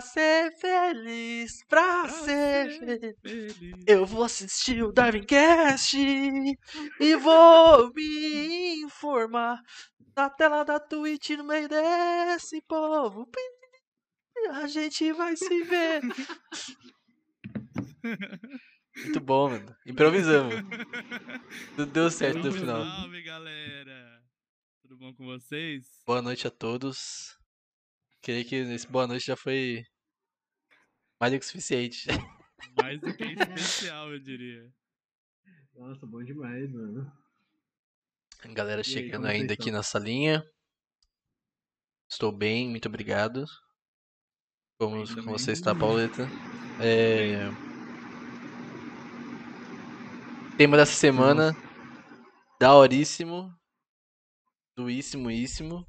Pra ser feliz, pra, Pra ser ser feliz. feliz. Eu vou assistir o Darwin Cast e vou me informar na tela da Twitch no meio desse povo. A gente vai se ver. Muito bom, mano. Improvisamos. Tudo deu certo no final. Salve, galera! Tudo bom com vocês? Boa noite a todos. Creio que esse boa noite já foi mais do que suficiente. Mais do que especial, eu diria. Nossa, bom demais, mano. Galera aí, chegando vocês ainda aqui estão? na salinha. Estou bem, muito obrigado. Como, você está, Pauleta? É... Tema dessa semana, daoríssimo, duíssimo-íssimo.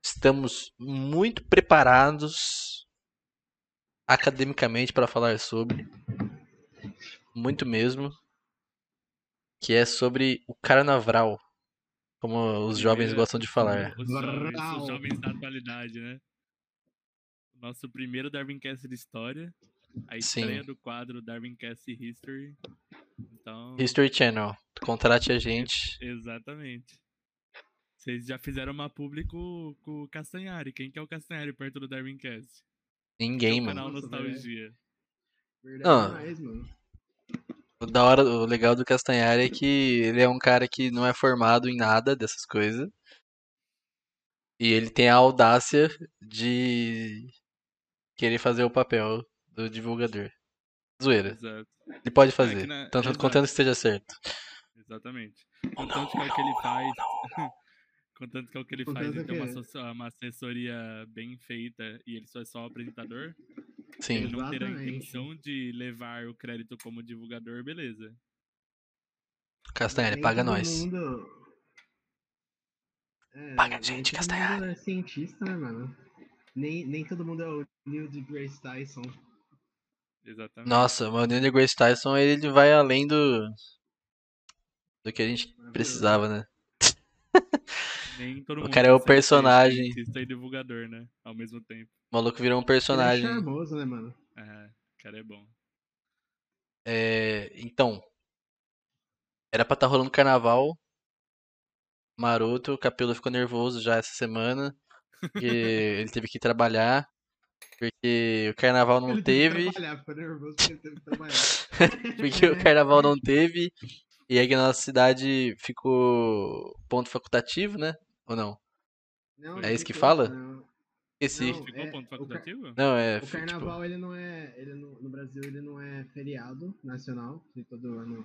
Estamos muito preparados academicamente para falar sobre, muito mesmo, que é sobre o carnaval, como os jovens Primeira- gostam de falar. Os jovens, os jovens da atualidade, né? Nosso primeiro Darwincast de história. A Sim. estreia do quadro Darwincast History. Então, History Channel, contrate a gente. exatamente. Vocês já fizeram uma publi com, com o Castanhari. Quem que é o Castanhari perto do Darwincast? Ninguém, o mano. canal Nostalgia. Verdade Ah. demais, mano. O da hora, o legal do Castanhari é que ele é um cara que não é formado em nada dessas coisas. E ele tem a audácia de querer fazer o papel do divulgador. Zoeira. Exato. Ele pode É fazer, na- tanto exato. contanto que esteja certo. Exatamente. Contanto que é o que ele faz. Contanto que é o que ele faz e Contanto tem uma, uma assessoria bem feita e ele só é só o apresentador, ele Sim. não terá a intenção de levar o crédito como divulgador, beleza. Castanhari, Nem paga todo nós. mundo- É, Paga a gente, todo Castanhari. mundo é cientista, né, mano? Nem, nem todo mundo é o Neil deGrasse Tyson. Exatamente. Nossa, o Neil deGrasse Tyson, ele vai além do do que a gente precisava, né? Nem todo o cara é o personagem. cientista e divulgador, né? Ao mesmo tempo. O maluco virou um Ele é personagem. charmoso, né, mano? É, o cara é bom. É, então, era pra estar rolando carnaval. Maroto, o Capelo ficou nervoso já essa semana. Porque ele teve que trabalhar. Porque o carnaval não Ele teve. que trabalhar, ficou nervoso porque ele teve que trabalhar. Porque o carnaval não teve. E aí que na nossa cidade ficou ponto facultativo, né? Ou não? Não, É isso que fala? não. Esqueci. Não, é, ponto o? Não, é. O fi- tipo, carnaval, ele não é. Ele no, no Brasil, ele não é feriado nacional. Que todo ano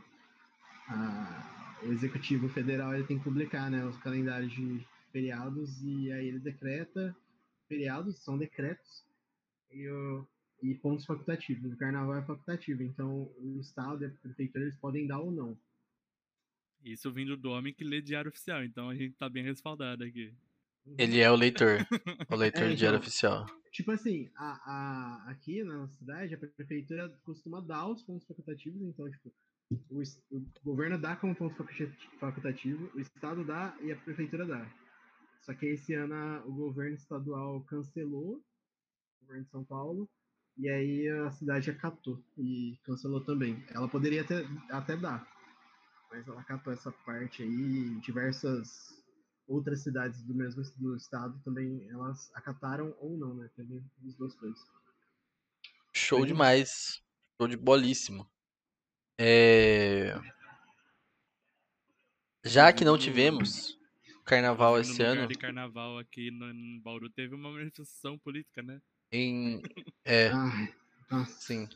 a- o executivo federal ele tem que publicar né, os calendários de feriados e aí ele decreta feriados, são decretos, e, o- e pontos facultativos. O carnaval é facultativo, então o Estado e a prefeitura eles podem dar ou não. Isso vindo do homem que lê diário oficial, então a gente tá bem respaldado aqui. ele é o leitor. O leitor É, de diário então. oficial. Tipo assim, a, a, aqui na nossa cidade, a prefeitura costuma dar os pontos facultativos, então, tipo, o, o governo dá como ponto faculta- facultativo, o estado dá e a prefeitura dá. Só que esse ano a- o governo estadual cancelou, o governo de São Paulo, e aí a cidade acatou e cancelou também. Ela poderia até, até dar, mas ela acatou essa parte aí e diversas outras cidades do mesmo do estado também elas acataram ou não, né? Teve as duas coisas. Show Bem- demais. Show de bolíssimo. É... Já que não tivemos carnaval esse no ano, de carnaval aqui no, em Bauru teve uma manifestação política, né? em. É, nossa. sim.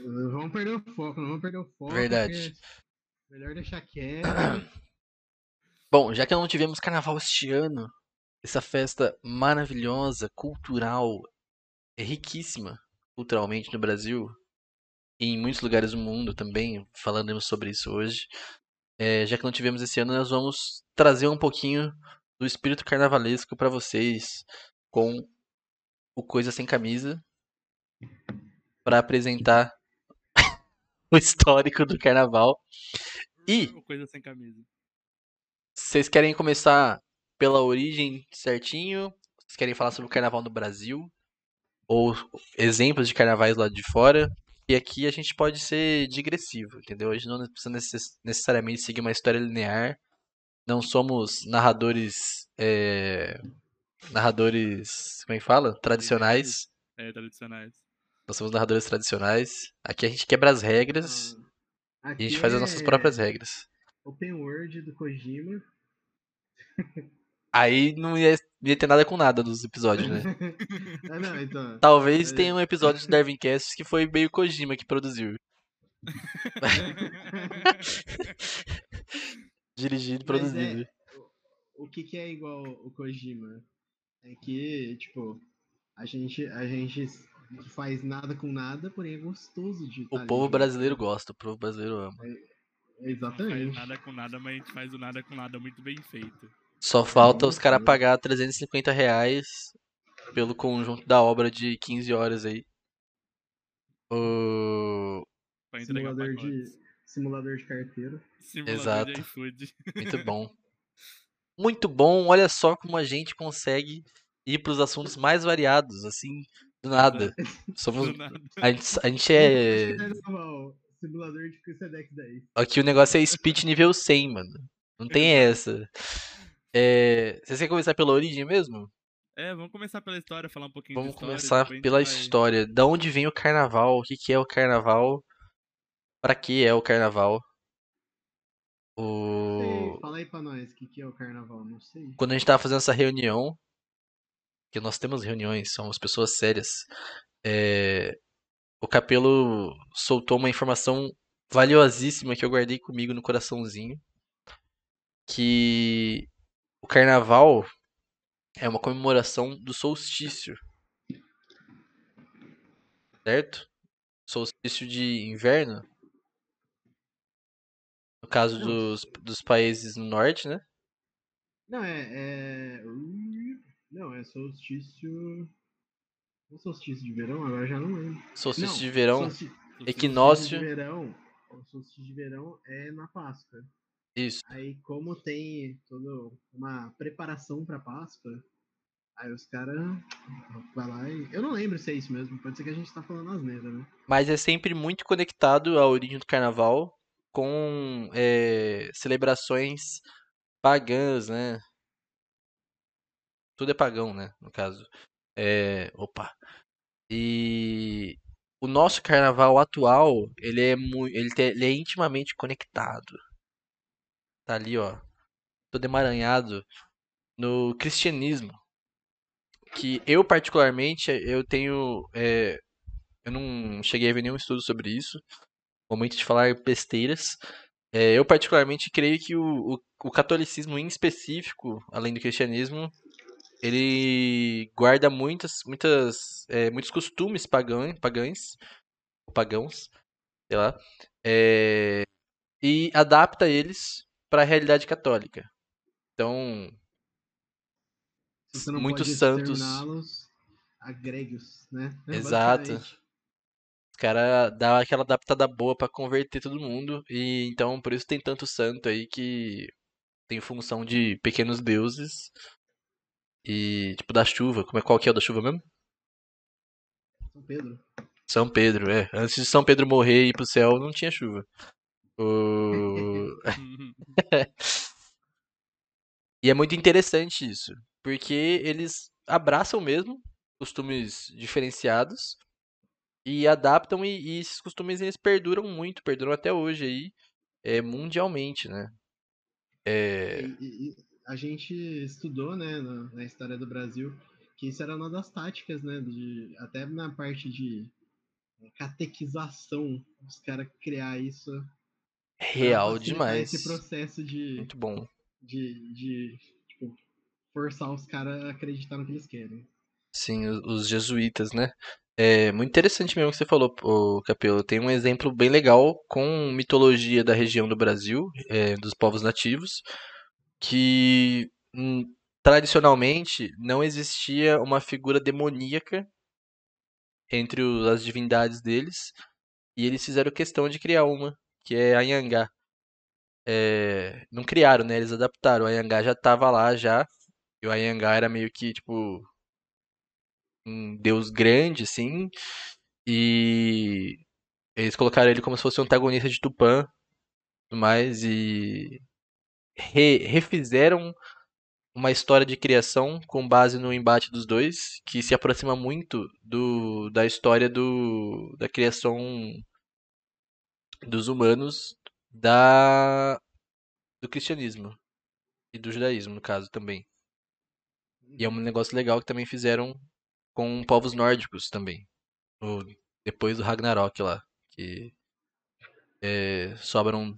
Vamos perder o foco, não vamos perder o foco. Verdade. Melhor deixar quieto. Bom, já que não tivemos carnaval este ano, essa festa maravilhosa, cultural, é riquíssima culturalmente no Brasil e em muitos lugares do mundo também, falaremos sobre isso hoje. É, já que não tivemos esse ano, nós vamos trazer um pouquinho do espírito carnavalesco para vocês com o Coisa Sem Camisa para apresentar o histórico do carnaval. E Coisa sem camisa. vocês querem começar pela origem certinho? Vocês querem falar sobre o carnaval no Brasil? ou exemplos de carnavais lá de fora. E aqui a gente pode ser digressivo, entendeu? A gente não precisa necess- necessariamente seguir uma história linear. Não somos narradores. é, narradores. Como é que fala? Tradicionais. É, tradicionais. Nós somos narradores tradicionais. Aqui a gente quebra as regras Ah, e a gente faz as nossas é próprias regras. Open World do Kojima. Aí não ia, ia ter nada com nada dos episódios, né? ah, não, então. Talvez É. tenha um episódio do Darwin Cast que foi meio Kojima que produziu. Dirigido e produzido. é, o, o que que é igual o Kojima? É que, tipo, a gente, a gente faz nada com nada, porém é gostoso de O tá povo ali. brasileiro gosta, o povo brasileiro ama. Não faz Exatamente. nada com nada, mas a gente faz o nada com nada muito bem feito. Só falta os caras pagar 350 reais pelo conjunto da obra de 15 horas aí. O... Pra entregar Simulador de, simulador de carteiro. Simulador Exato. de iFood. Muito bom. Muito bom, olha só como a gente consegue ir pros assuntos mais variados, assim, do nada. Somos... Do nada. A gente, a gente é... Simulador de Crusadex 10. Aqui o negócio é speech nível 100, mano. Não tem essa. É... Você quer começar pela origem mesmo? É, vamos começar pela história, falar um pouquinho Vamos de história. começar pela vai- história. Da onde vem o carnaval? O que que é o carnaval? Pra que é o carnaval? O... Sei, Fala aí pra nós, o que, que é o carnaval? Não sei. Quando a gente tava fazendo essa reunião, que nós temos reuniões, somos pessoas sérias, é, o Capelo soltou uma informação valiosíssima que eu guardei comigo no coraçãozinho, que o carnaval é uma comemoração do solstício, certo? Solstício de inverno, no caso dos, dos países no norte, né? Não, é. é... Não, é solstício. Não é solstício de verão, agora já não lembro. Solstício Não, de verão, solstício equinócio, de verão. O solstício de verão é na Páscoa. isso. Aí, como tem toda uma preparação pra Páscoa, aí os caras vai lá e. Eu não lembro se é isso mesmo, pode ser que a gente tá falando asneira, né? Mas é sempre muito conectado à origem do carnaval com é, celebrações pagãs, né? Tudo é pagão, né? No caso. É, opa. E o nosso carnaval atual, ele é, ele, ele é intimamente conectado. Tá ali, ó. Todo emaranhado no cristianismo. Que eu, particularmente, eu tenho. é, eu não cheguei a ver nenhum estudo sobre isso. Momento de falar besteiras. É, eu, particularmente, creio que o, o, o catolicismo em específico, além do cristianismo, ele guarda muitas, muitas, é, muitos costumes pagãos, pagães, pagãos, sei lá, é, e adapta eles para a realidade católica. Então, Muitos santos. agregue-os, né? É, Exato. Os caras dão aquela adaptada boa pra converter todo mundo. E então por isso tem tanto santo aí que tem função de pequenos deuses. E tipo da chuva. Como é qual que é o da chuva mesmo? São Pedro. São Pedro, é. Antes de São Pedro morrer e ir pro céu, não tinha chuva. O... E é muito interessante isso, porque eles abraçam mesmo costumes diferenciados e adaptam e, e esses costumes eles perduram muito, perduram até hoje aí, é, mundialmente, né? É, E, e- a gente estudou, né, na, na história do Brasil, que isso era uma das táticas, né, de, até na parte de é, catequização, os caras criar isso real demais. esse processo de, Muito bom. de, de tipo, forçar os caras a acreditar no que eles querem. Sim, os, jesuítas, né? É muito interessante mesmo o que você falou, Capelo. Tem um exemplo bem legal com mitologia da região do Brasil, é, dos povos nativos, que hum, tradicionalmente não existia uma figura demoníaca entre as divindades deles, e eles fizeram questão de criar uma, que é a Anhangá. É, não criaram, né? Eles adaptaram. A Anhangá já tava lá já, e o Anhangá era meio que tipo um deus grande, assim. E eles colocaram ele como se fosse o antagonista de Tupã tudo mais e re- refizeram uma história de criação com base no embate dos dois, que se aproxima muito do da história do da criação dos humanos da do cristianismo e do judaísmo, no caso também. E é um negócio legal que também fizeram com povos nórdicos também. no- depois do Ragnarok lá, que é, sobram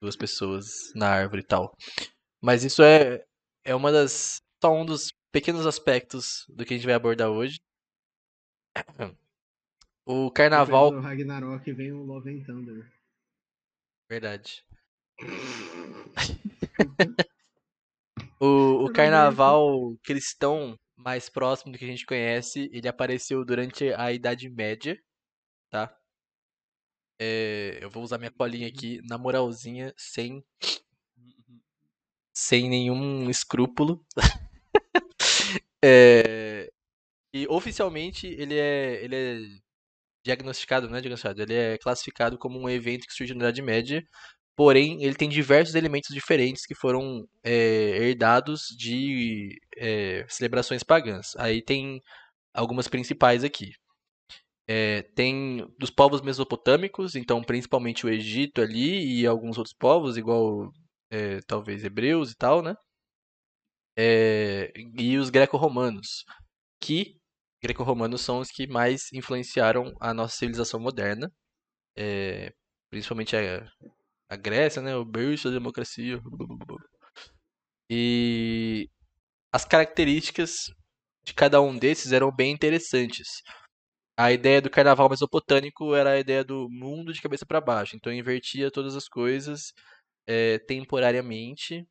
duas pessoas na árvore e tal. Mas isso é, é uma das. Só um dos pequenos aspectos do que a gente vai abordar hoje. O carnaval. Do Ragnarok vem o Love and Thunder. Verdade. O, o carnaval cristão mais próximo do que a gente conhece, ele apareceu durante a Idade Média, tá? É, eu vou usar minha colinha aqui, na moralzinha, sem, sem nenhum escrúpulo. É, e oficialmente ele é, ele é diagnosticado, não é diagnosticado, ele é classificado como um evento que surgiu na Idade Média, porém ele tem diversos elementos diferentes que foram é, herdados de é, celebrações pagãs. Aí tem algumas principais aqui. É, tem dos povos mesopotâmicos, então principalmente o Egito ali e alguns outros povos, igual é, talvez hebreus e tal, né? É, e os greco-romanos, que greco-romanos são os que mais influenciaram a nossa civilização moderna, é, principalmente a, a Grécia, né? O berço da democracia. E as características de cada um desses eram bem interessantes. A ideia do carnaval mesopotâmico era a ideia do mundo de cabeça para baixo. Então invertia todas as coisas é, temporariamente.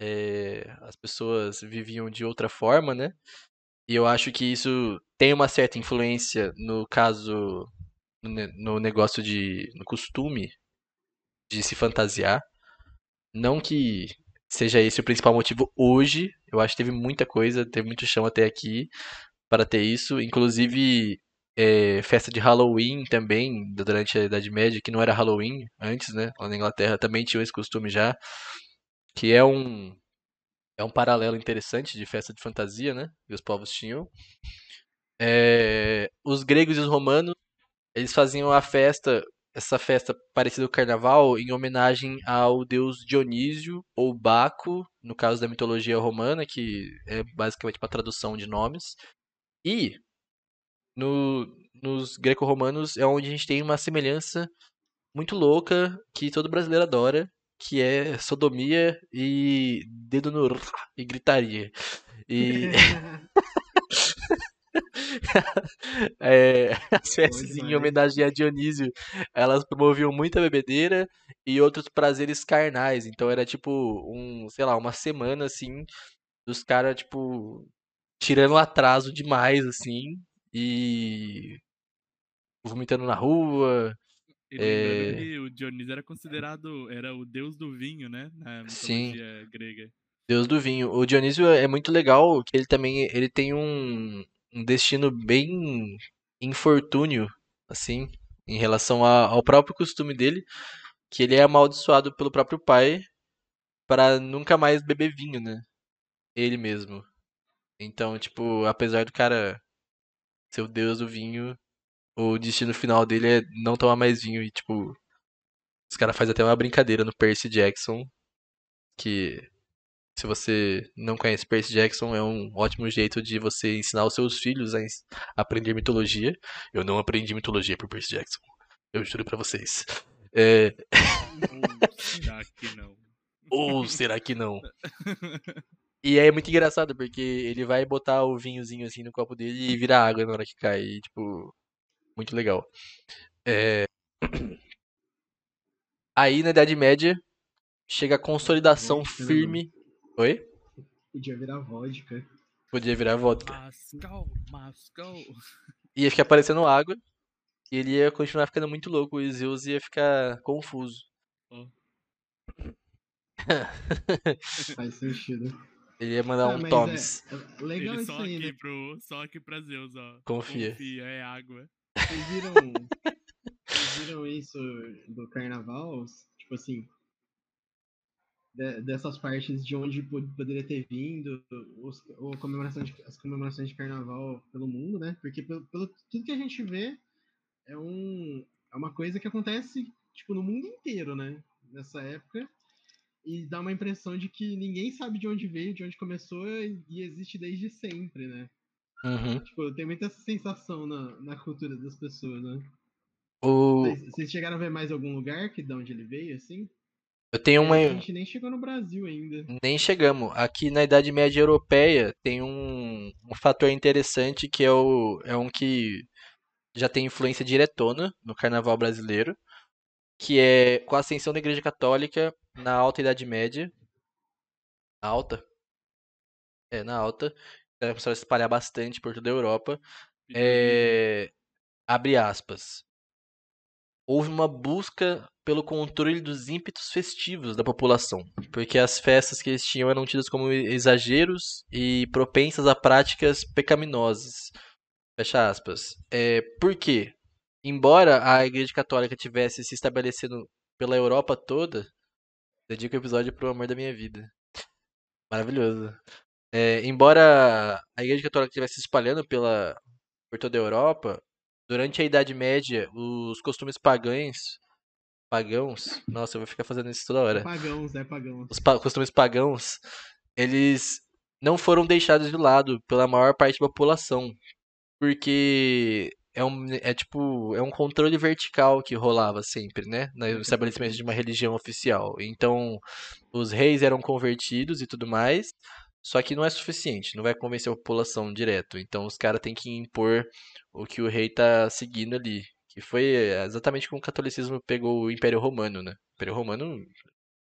É, as pessoas viviam de outra forma, né? E eu acho que isso tem uma certa influência no caso, no, ne- no negócio de, no costume de se fantasiar. Não que seja esse o principal motivo hoje. Eu acho que teve muita coisa, teve muito chão até aqui para ter isso. Inclusive, é, festa de Halloween também, durante a Idade Média, que não era Halloween antes, né? Lá na Inglaterra também tinha esse costume já, que é um, é um paralelo interessante de festa de fantasia, né? Que os povos tinham. É, os gregos e os romanos, eles faziam a festa, essa festa parecida com o carnaval, em homenagem ao deus Dionísio ou Baco, no caso da mitologia romana, que é basicamente uma tradução de nomes. E no, nos greco-romanos é onde a gente tem uma semelhança muito louca que todo brasileiro adora, que é sodomia e dedo no r e gritaria. E é, as festas em homenagem a Dionísio, elas promoviam muita bebedeira e outros prazeres carnais. Então era tipo um, sei lá, uma semana assim dos caras tipo tirando atraso demais assim e vomitando na rua. É. o Dionísio era considerado, era o deus do vinho, né? Na Sim. mitologia grega. Deus do vinho. O Dionísio é muito legal, que ele também ele tem um, um destino bem infortúnio, assim, em relação a- ao próprio costume dele, que ele é amaldiçoado pelo próprio pai para nunca mais beber vinho, né? Ele mesmo. Então, tipo, apesar do cara ser o deus do vinho, o destino final dele é não tomar mais vinho e, tipo, os caras fazem até uma brincadeira no Percy Jackson, que se você não conhece Percy Jackson, é um ótimo jeito de você ensinar os seus filhos a aprender mitologia. Eu não aprendi mitologia por Percy Jackson. Eu juro pra vocês. É, Ou será que não? Ou será que não? E é muito engraçado, porque ele vai botar o vinhozinho assim no copo dele e vira água na hora que cai. E, tipo, muito legal. É, Aí na Idade Média chega a consolidação né, firme. Oi? Podia virar vodka. Podia virar vodka. Mascau, Mascau. Ia ficar parecendo água. E ele ia continuar ficando muito louco. E Zeus ia ficar confuso. Faz sentido. Ele ia mandar Ah, um mas Toms. é, é legal Ele isso só aí, aqui né? pro. Só aqui pra Zeus, ó. Confia. Confia, é água. Vocês viram, vocês viram isso do carnaval? Tipo assim, de- dessas partes de onde pod- poderia ter vindo os, ou comemoração de- as comemorações de carnaval pelo mundo, né? Porque pelo, pelo tudo que a gente vê é um é uma coisa que acontece tipo no mundo inteiro, né? Nessa época e dá uma impressão de que ninguém sabe de onde veio, de onde começou e, existe desde sempre, né? Uhum. Tipo, tem muita essa sensação na, na cultura das pessoas, né? O... Vocês, vocês chegaram a ver mais algum lugar que de onde ele veio, assim? Eu tenho uma. A gente nem chegou no Brasil ainda. Nem chegamos. Aqui na Idade Média Europeia tem um, um fator interessante que é, o, é um que já tem influência diretona no carnaval brasileiro, que é com a ascensão da Igreja Católica na Alta Idade Média. Na alta? É, na alta. Ela começou a se espalhar bastante por toda a Europa. É, abre aspas. Houve uma busca pelo controle dos ímpetos festivos da população, porque as festas que eles tinham eram tidas como exageros e propensas a práticas pecaminosas. Fecha aspas. É, por quê? Embora a Igreja Católica tivesse se estabelecendo pela Europa toda, dedico o episódio pro amor da minha vida. Maravilhoso. É, embora a Igreja Católica estivesse se espalhando pela, por toda a Europa, durante a Idade Média, os costumes pagãos, pagãos, nossa, eu vou ficar fazendo isso toda hora. Pagãos, é pagãos. Os pa- costumes pagãos, eles não foram deixados de lado pela maior parte da população, porque é um, é tipo, é um controle vertical que rolava sempre, né, no estabelecimento de uma religião oficial. Então, os reis eram convertidos e tudo mais, só que não é suficiente, não vai convencer a população direto. Então, os caras têm que impor o que o rei tá seguindo ali, que foi exatamente como o catolicismo pegou o Império Romano, né? O Império Romano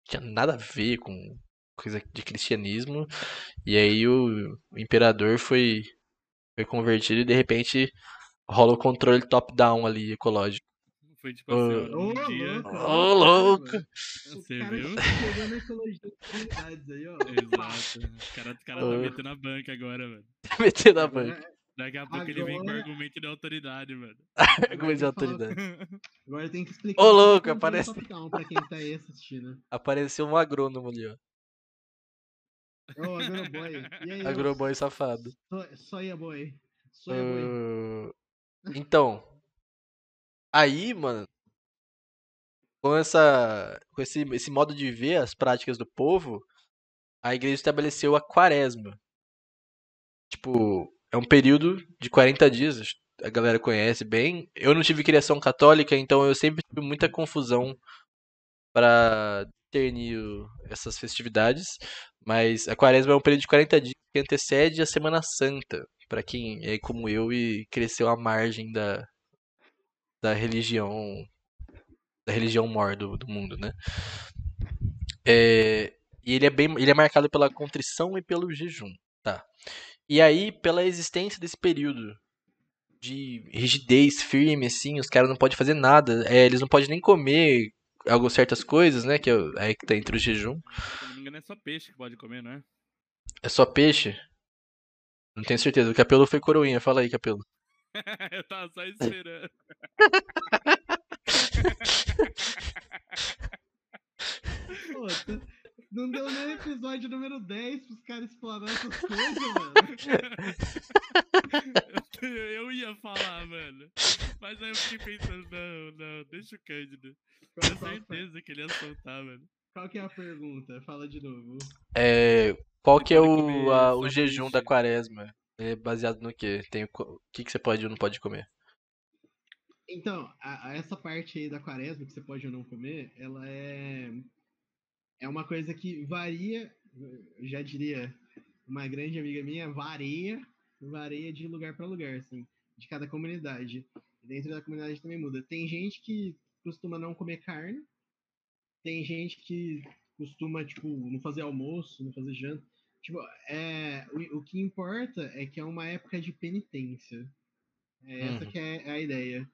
tinha nada a ver com coisa de cristianismo, e aí o, o imperador foi foi convertido e de repente rola o controle top-down ali ecológico. Foi tipo assim, Ô, um dia. louco! Ô, louco! caramba. O Você cara viu? tá pegando a ecologia das comunidades aí, ó. Exato. O cara, o cara tá metendo a banca agora, mano. Metendo a Agora- banca. Daqui a pouco ele vem com Agora- argumento de autoridade, mano. Coisa de autoridade. Agora tem que explicar. Ô, o que louco, é aparece- pra quem tá aí assistindo. Apareceu um agrônomo ali, ó. Ô, Agroboy. E aí, Agroboy safado. So- Soia boy. Soia boy. Então, aí, mano, com essa, com esse, esse modo de ver as práticas do povo, a igreja estabeleceu a quaresma. Tipo, é um período de 40 dias, a galera conhece bem. Eu não tive criação católica, então eu sempre tive muita confusão para discernir essas festividades, mas a quaresma é um período de 40 dias que antecede a Semana Santa, para quem é como eu e cresceu à margem da, da religião da religião maior do, do mundo, né? É, e ele é bem, ele é marcado pela contrição e pelo jejum, tá? E aí, pela existência desse período de rigidez firme, assim, os caras não podem fazer nada, é, eles não podem nem comer algo, certas coisas, né? Que é aí que tá entre o jejum. Se não me engano, é só peixe que pode comer, não é? É só peixe? Não tenho certeza. O Capelo foi coroinha. Fala aí, Capelo. eu tava só esperando. Pô, não deu nem episódio número 10 pros caras explorar essas coisas, mano. eu ia falar, mano. Mas aí eu fiquei pensando, não, não, deixa o Cândido. Tenho certeza que ele ia soltar, mano. Qual que é a pergunta? Fala de novo. É, qual que é o, a- o jejum da quaresma? É baseado no quê? Tem o que, que você pode ou não pode comer? Então, a- a- essa parte aí da quaresma, que você pode ou não comer, ela é, é uma coisa que varia, eu já diria uma grande amiga minha, varia, varia de lugar para lugar, assim, de cada comunidade. Dentro da comunidade também muda. Tem gente que costuma não comer carne, tem gente que costuma, tipo, não fazer almoço, não fazer janta. Tipo, é, o, o que importa é que é uma época de penitência. É essa Uhum. que é a ideia.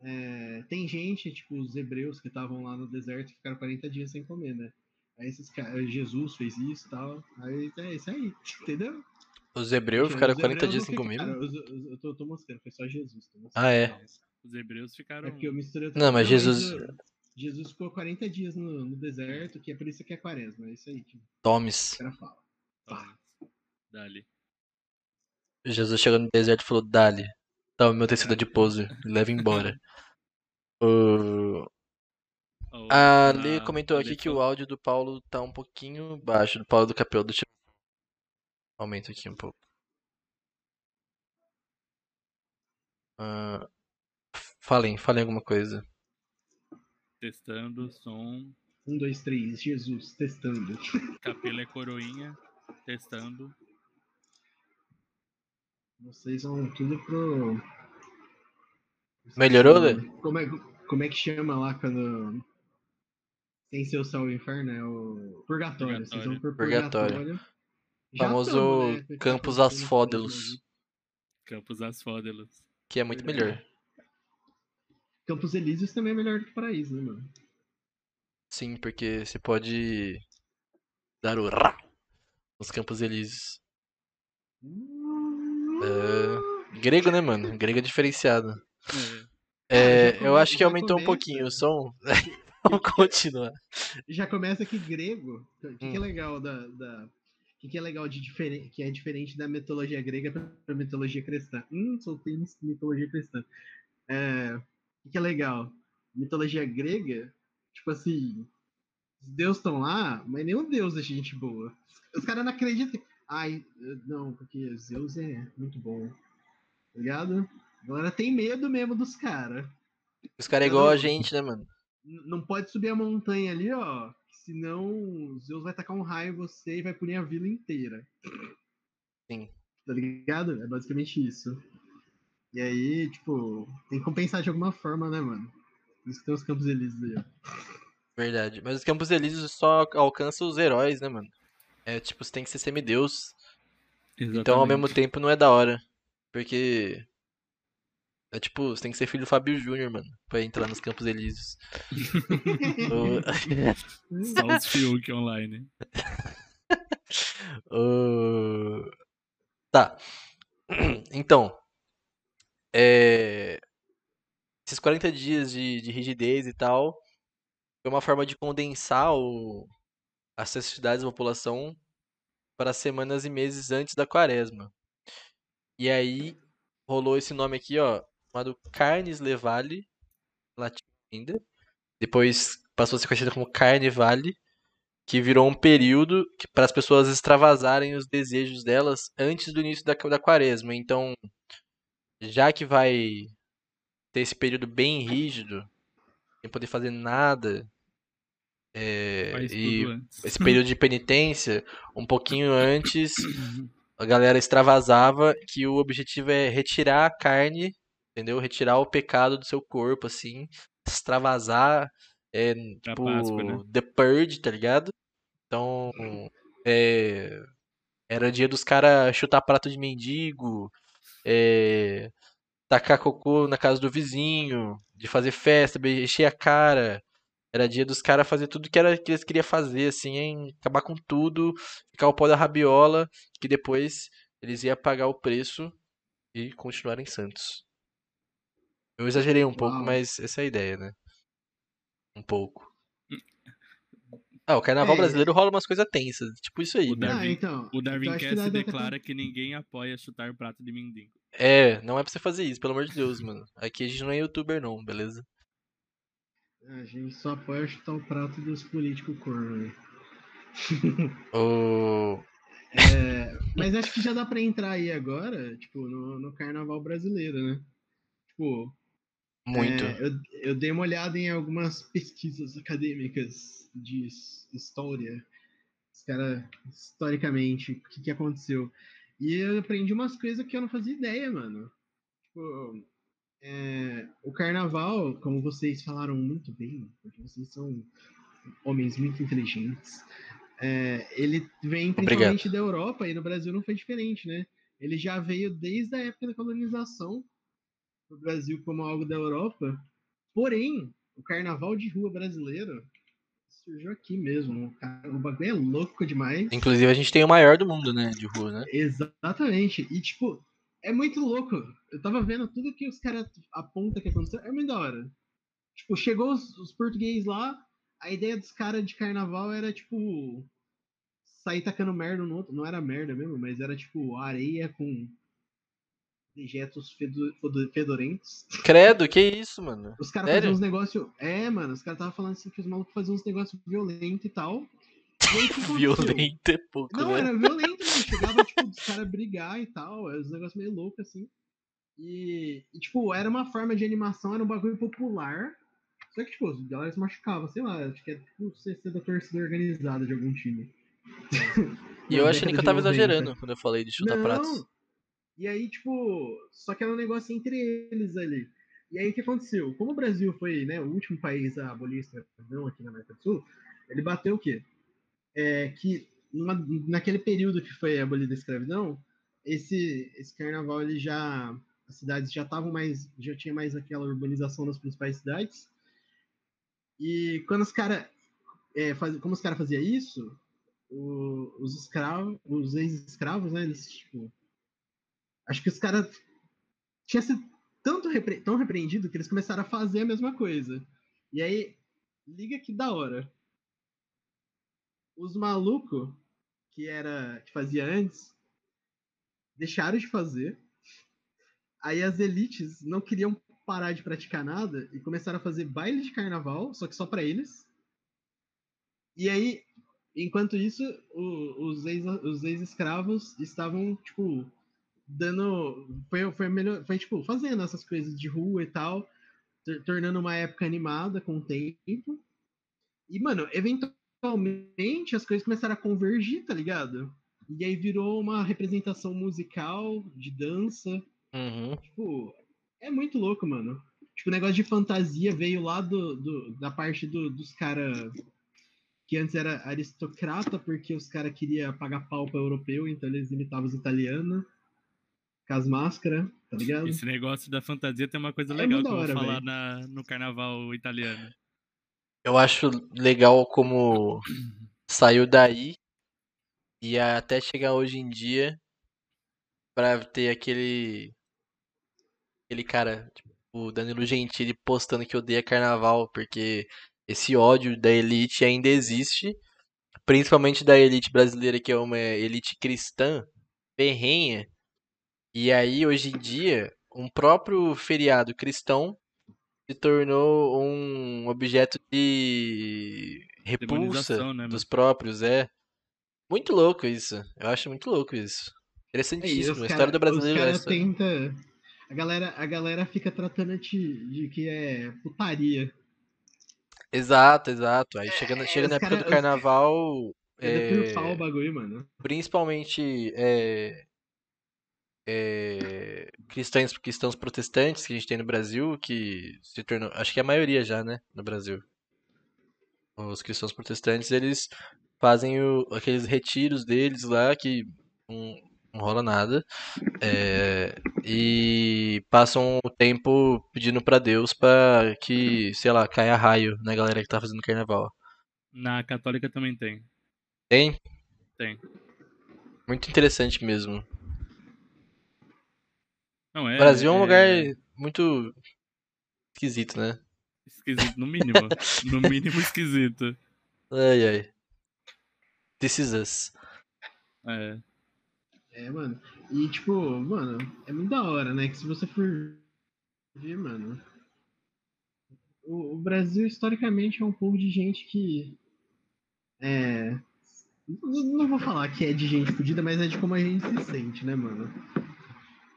É, tem gente, tipo, os hebreus que estavam lá no deserto ficaram 40 dias sem comer, né? Aí esses caras, Jesus fez isso e tal. Aí é isso aí, entendeu? Os hebreus Os ficaram 40 hebreus dias sem comer? os- os- Eu tô, tô mostrando, foi só Jesus. Ah, é? Os hebreus ficaram. É porque eu misturei. Não, mas Jesus- uh, Jesus ficou 40 dias no, no deserto, que é por isso que é quaresma. É isso aí que o Tomes. cara fala. Toma. Dali. Jesus chegou no deserto e falou: Dali, toma meu tecido de pouso e leva embora. O- Ó, A Lê comentou aqui que o áudio do Paulo tá um pouquinho baixo. Do Paulo do Capel. Deixa eu. Aumenta aqui um pouco. Ah, falem, falem alguma coisa. Testando, som. Um, dois, três, Jesus, testando. Capela é coroinha. Testando. Vocês vão tudo pro. Melhorou, Lê? Como é, como é que chama lá quando. Sem ser o céu e inferno? É o. Purgatório. Vocês vão pro Purgatório. purgatório. Famoso tamo, né? Campos Asfódelos. Campos Asfódelos. Que é muito melhor. Campos Elíseos também é melhor do que Paraíso, né, mano? Sim, porque você pode dar o rá nos Campos Elíseos. É, grego, né, mano? Grego é diferenciado. É. É, eu acho que aumentou um pouquinho o som. Vamos continuar. Já começa que grego. O que, que é Hum. legal da. da... O que, que é legal de diferente, que é diferente da mitologia grega pra mitologia cristã? Hum, soltei mis- mitologia cristã. É, que, que é legal? Mitologia grega, tipo assim, os deuses estão lá, mas nenhum deus é gente boa. Os caras não acreditam. Ai, não, porque Zeus é muito bom. Tá ligado? Agora tem medo mesmo dos caras. Os caras é igual a gente, né, mano? Não pode subir a montanha ali, ó. Senão Zeus vai tacar um raio em você e vai punir a vila inteira. Sim. Tá ligado? É basicamente isso. E aí, tipo, tem que compensar de alguma forma, né, mano? Por isso que tem os Campos Elíseos aí, ó. Verdade. Mas os Campos Elíseos só alcançam os heróis, né, mano? É tipo, você tem que ser semideus. Então, ao mesmo tempo, não é da hora. Porque. É tipo, você tem que ser filho do Fábio Júnior, mano. Pra entrar nos Campos Elíseos. O- Só os Fiuk online. o- Tá. Então. É... Esses 40 dias de, de rigidez e tal. Foi uma forma de condensar o... as necessidades da população para semanas e meses antes da quaresma. E aí rolou esse nome aqui, ó, chamado Carnes Levale, latim ainda. Depois passou a ser conhecido como Carnevale, que virou um período para as pessoas extravasarem os desejos delas antes do início da, da quaresma. Então, já que vai ter esse período bem rígido, sem poder fazer nada, é, e esse período de penitência, um pouquinho antes, a galera extravasava que o objetivo é retirar a carne, entendeu? Retirar o pecado do seu corpo, assim, extravasar, é, tipo, Páscoa, né? The Purge, tá ligado? Então, é, era dia dos caras chutar prato de mendigo, é, tacar cocô na casa do vizinho, de fazer festa, encher a cara. Era dia dos caras fazer tudo que, era, que eles queriam fazer, assim, hein? acabar com tudo, ficar o pó da rabiola, que depois eles iam pagar o preço e continuarem santos. Eu exagerei um pouco, mas essa é a ideia, né? Um pouco. Ah, o carnaval É. brasileiro rola umas coisas tensas, tipo isso aí, O né? Darwin- Ah, então. O Darwin então dá- dá pra- declara que ninguém apoia chutar prato de mendigo. É, não é pra você fazer isso, pelo amor de Deus, mano. Aqui a gente não é youtuber não, beleza? A gente só apoia chutar o prato dos políticos corno, né? O... É, mas acho que já dá pra entrar aí agora, tipo, no, no carnaval brasileiro, né? Tipo, Muito. é, eu, eu dei uma olhada em algumas pesquisas acadêmicas de his- história, os cara, historicamente, o que, que aconteceu. E eu aprendi umas coisas que eu não fazia ideia, mano. Tipo, é, o carnaval, como vocês falaram muito bem, porque vocês são homens muito inteligentes, é, ele vem principalmente da Europa e no Brasil não foi diferente, né? Ele já veio desde a época da colonização do Brasil como algo da Europa. Porém, o carnaval de rua brasileiro surgiu aqui mesmo. O bagulho é louco demais. Inclusive, a gente tem o maior do mundo, né? De rua, né? Exatamente. E, tipo, é muito louco. Eu tava vendo tudo que os caras apontam que aconteceu. É muito da hora. Tipo, chegou os, os portugueses lá, a ideia dos caras de carnaval era, tipo, sair tacando merda no outro. Não era merda mesmo, mas era, tipo, areia com dejetos fedo- fedo- fedorentos. Credo, que isso, mano? Os caras faziam uns negócios. É, mano, os caras estavam falando assim que os malucos faziam uns negócios violentos e tal. Violento é pouco, Não, né? era violento, mano. Chegava, tipo, os caras brigar e tal. Era uns negócios meio loucos, assim. E, e, tipo, era uma forma de animação, era um bagulho popular. Só que, tipo, a galera se machucava, sei lá, acho que é tipo ser da torcida organizada de algum time. E eu achei que eu tava 90. exagerando quando eu falei de chutar pratos. E aí, tipo, só que era um negócio entre eles ali. E aí o que aconteceu? Como o Brasil foi né, o último país a abolir a escravidão aqui na América do Sul, ele bateu o quê? É, que numa- naquele período que foi abolida a escravidão, esse, esse carnaval ele já. As cidades já estavam mais. já tinha mais aquela urbanização nas principais cidades. E quando os caras. como os caras faziam isso, o- os escravos, os ex-escravos, né? Eles, tipo. Acho que os caras tinha sido tanto repre- tão repreendido que eles começaram a fazer a mesma coisa. E aí, liga que da hora. Os malucos que era que fazia antes deixaram de fazer. Aí as elites não queriam parar de praticar nada e começaram a fazer baile de carnaval, só que só pra eles. E aí, enquanto isso, o- os ex- os ex-escravos estavam, tipo, dando. Foi, foi, melhor, foi, tipo, fazendo essas coisas de rua e tal, tor- tornando uma época animada com o tempo. E, mano, eventualmente as coisas começaram a convergir, tá ligado? E aí virou uma representação musical, de dança. Uhum. Tipo, é muito louco, mano. Tipo, o negócio de fantasia veio lá do, do- da parte do- dos caras que antes era aristocrata, porque os caras queriam pagar pau pra europeu, então eles imitavam os italianos com as máscaras, tá ligado? Esse negócio da fantasia tem uma coisa É legal que eu vou hora, falar na, no carnaval italiano. Eu acho legal como saiu daí e até chegar hoje em dia pra ter aquele aquele cara, tipo, o Danilo Gentili postando que odeia carnaval, porque esse ódio da elite ainda existe, principalmente da elite brasileira, que é uma elite cristã ferrenha. E aí, hoje em dia, um próprio feriado cristão se tornou um objeto de repulsa né, dos próprios, é. Muito louco isso. Eu acho muito louco isso. É, Interessantíssimo. os A cara- história do brasileiro Os é tenta a galera, a galera fica tratando de, de que é putaria. Exato, exato. Aí chega, na- É, chega na época cara- do os- carnaval, É, é, o bagulho, mano. principalmente é, é, cristãos, cristãos protestantes que a gente tem no Brasil, que se tornou, acho que é a maioria já, né, no Brasil. Os cristãos protestantes, eles fazem o- aqueles retiros deles lá que não, não rola nada. é, e passam o tempo pedindo pra Deus pra que, sei lá, caia raio na galera que tá fazendo carnaval. Na católica também tem. Tem? Tem. Muito interessante mesmo. Não, é, O Brasil é um é lugar muito esquisito, né? esquisito, no mínimo. no mínimo esquisito. Ai, ai. This is us. É. É, mano. E, tipo, mano, é muito da hora, né? Que se você for ver, mano. O, o Brasil, historicamente, é um povo de gente que. É. Não, não vou falar que é de gente fodida, mas é de como a gente se sente, né, mano?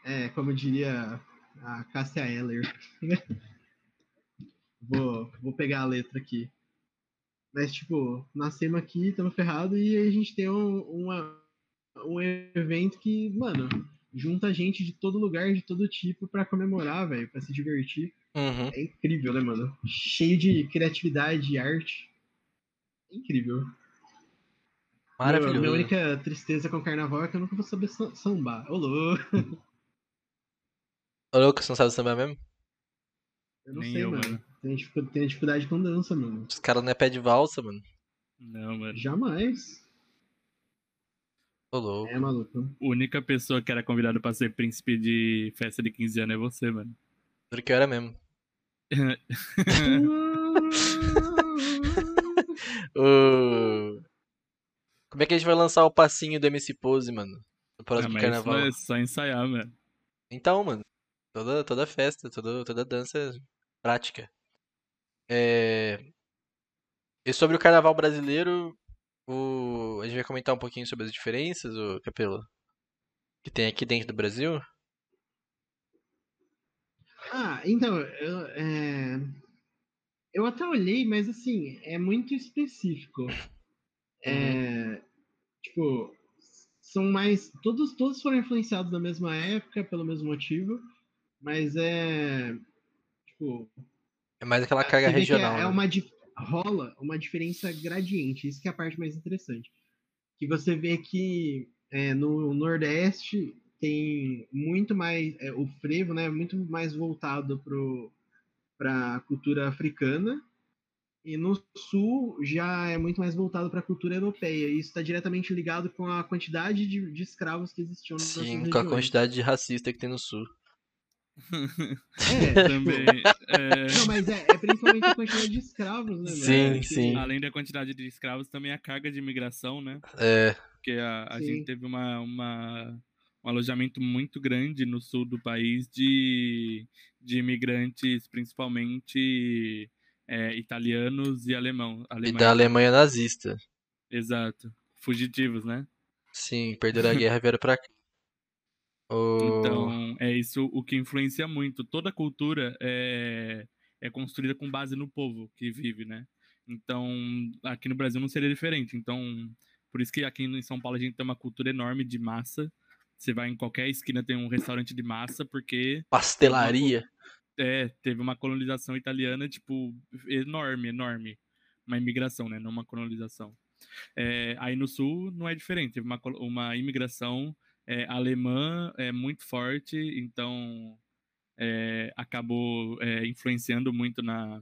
É, como diria a Cássia Eller. vou, vou pegar a letra aqui. Mas, tipo, nascemos aqui, estamos ferrados, e aí a gente tem um, uma, um evento que, mano, junta gente de todo lugar, de todo tipo, pra comemorar, velho, pra se divertir. Uhum. É incrível, né, mano? Cheio de criatividade e arte. É incrível. Meu- Maravilhoso. minha única tristeza com o carnaval é que eu nunca vou saber sam- sambar. Ô, louco. Ô, louco, você não sabe sambar mesmo? Eu não Nem sei, eu, mano. mano. dificuldade com dança, mano. Os caras não é pé de valsa, mano. Não, mano. Jamais. Tô louco. É maluco. A única pessoa que era convidada pra ser príncipe de festa de 15 anos é você, mano. Juro que eu era mesmo. Ô, Como é que a gente vai lançar o passinho do MC Pose, mano? No Ah, próximo mas carnaval. isso é só ensaiar, mano. Então, mano, toda, toda festa, toda, toda dança prática. É... E sobre o carnaval brasileiro, o... a gente vai comentar um pouquinho sobre as diferenças, o Capelo, que tem aqui dentro do Brasil. Ah, então, eu, é, eu até olhei, mas assim, é muito específico. É, tipo, são mais. Todos, todos foram influenciados na mesma época, pelo mesmo motivo, mas é. Tipo, É mais aquela carga regional. É, é né? uma, dif- rola uma diferença gradiente, isso que é a parte mais interessante. Que você vê que é, no Nordeste tem muito mais. é, o frevo, né? Muito mais voltado para a cultura africana. E no sul já é muito mais voltado para a cultura europeia. E isso está diretamente ligado com a quantidade de, de escravos que existiam nessas Sim, regiões. com a quantidade de racista que tem no sul. É, Também. é, Não, mas é, é principalmente a quantidade de escravos, né? Sim, velho? Sim. Além da quantidade de escravos, também a carga de imigração, né? É, Porque a, a gente teve uma, uma- um alojamento muito grande no sul do país de, de imigrantes, principalmente é, italianos e alemão. e da Alemanha nazista. Exato. Fugitivos, né? Sim, perderam a guerra e vieram pra cá. O... Então, é isso o que influencia muito. Toda cultura é, é construída com base no povo que vive, né? Então, aqui no Brasil não seria diferente. Então, por isso que aqui em São Paulo a gente tem uma cultura enorme de massa. Você vai em qualquer esquina tem um restaurante de massa, porque Pastelaria. é, teve uma colonização italiana, tipo, enorme, enorme. Uma imigração, né? Não uma colonização. É, aí no sul não é diferente. Teve uma, uma imigração é, alemã é, muito forte, então é, acabou é, influenciando muito na,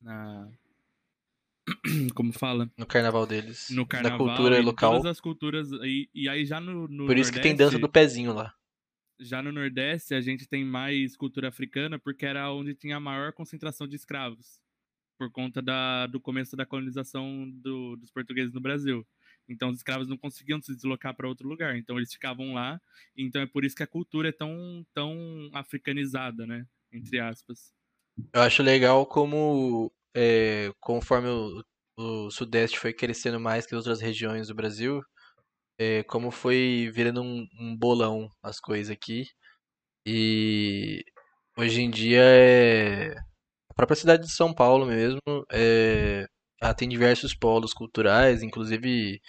na. Como fala? No carnaval deles. No carnaval. da cultura local. Todas as culturas. E, e aí já no, no Por isso que tem Nordeste- dança do pezinho lá. já no Nordeste a gente tem mais cultura africana porque era onde tinha a maior concentração de escravos por conta da, do começo da colonização do- dos portugueses no Brasil. Então os escravos não conseguiam se deslocar para outro lugar, então eles ficavam lá. Então é por isso que a cultura é tão tão africanizada, né? Entre aspas. Eu acho legal como, é, conforme o, o Sudeste foi crescendo mais que as outras regiões do Brasil, é, como foi virando um, um bolão as coisas aqui. E hoje em dia é, a própria cidade de São Paulo mesmo, é, ela tem diversos polos culturais, inclusive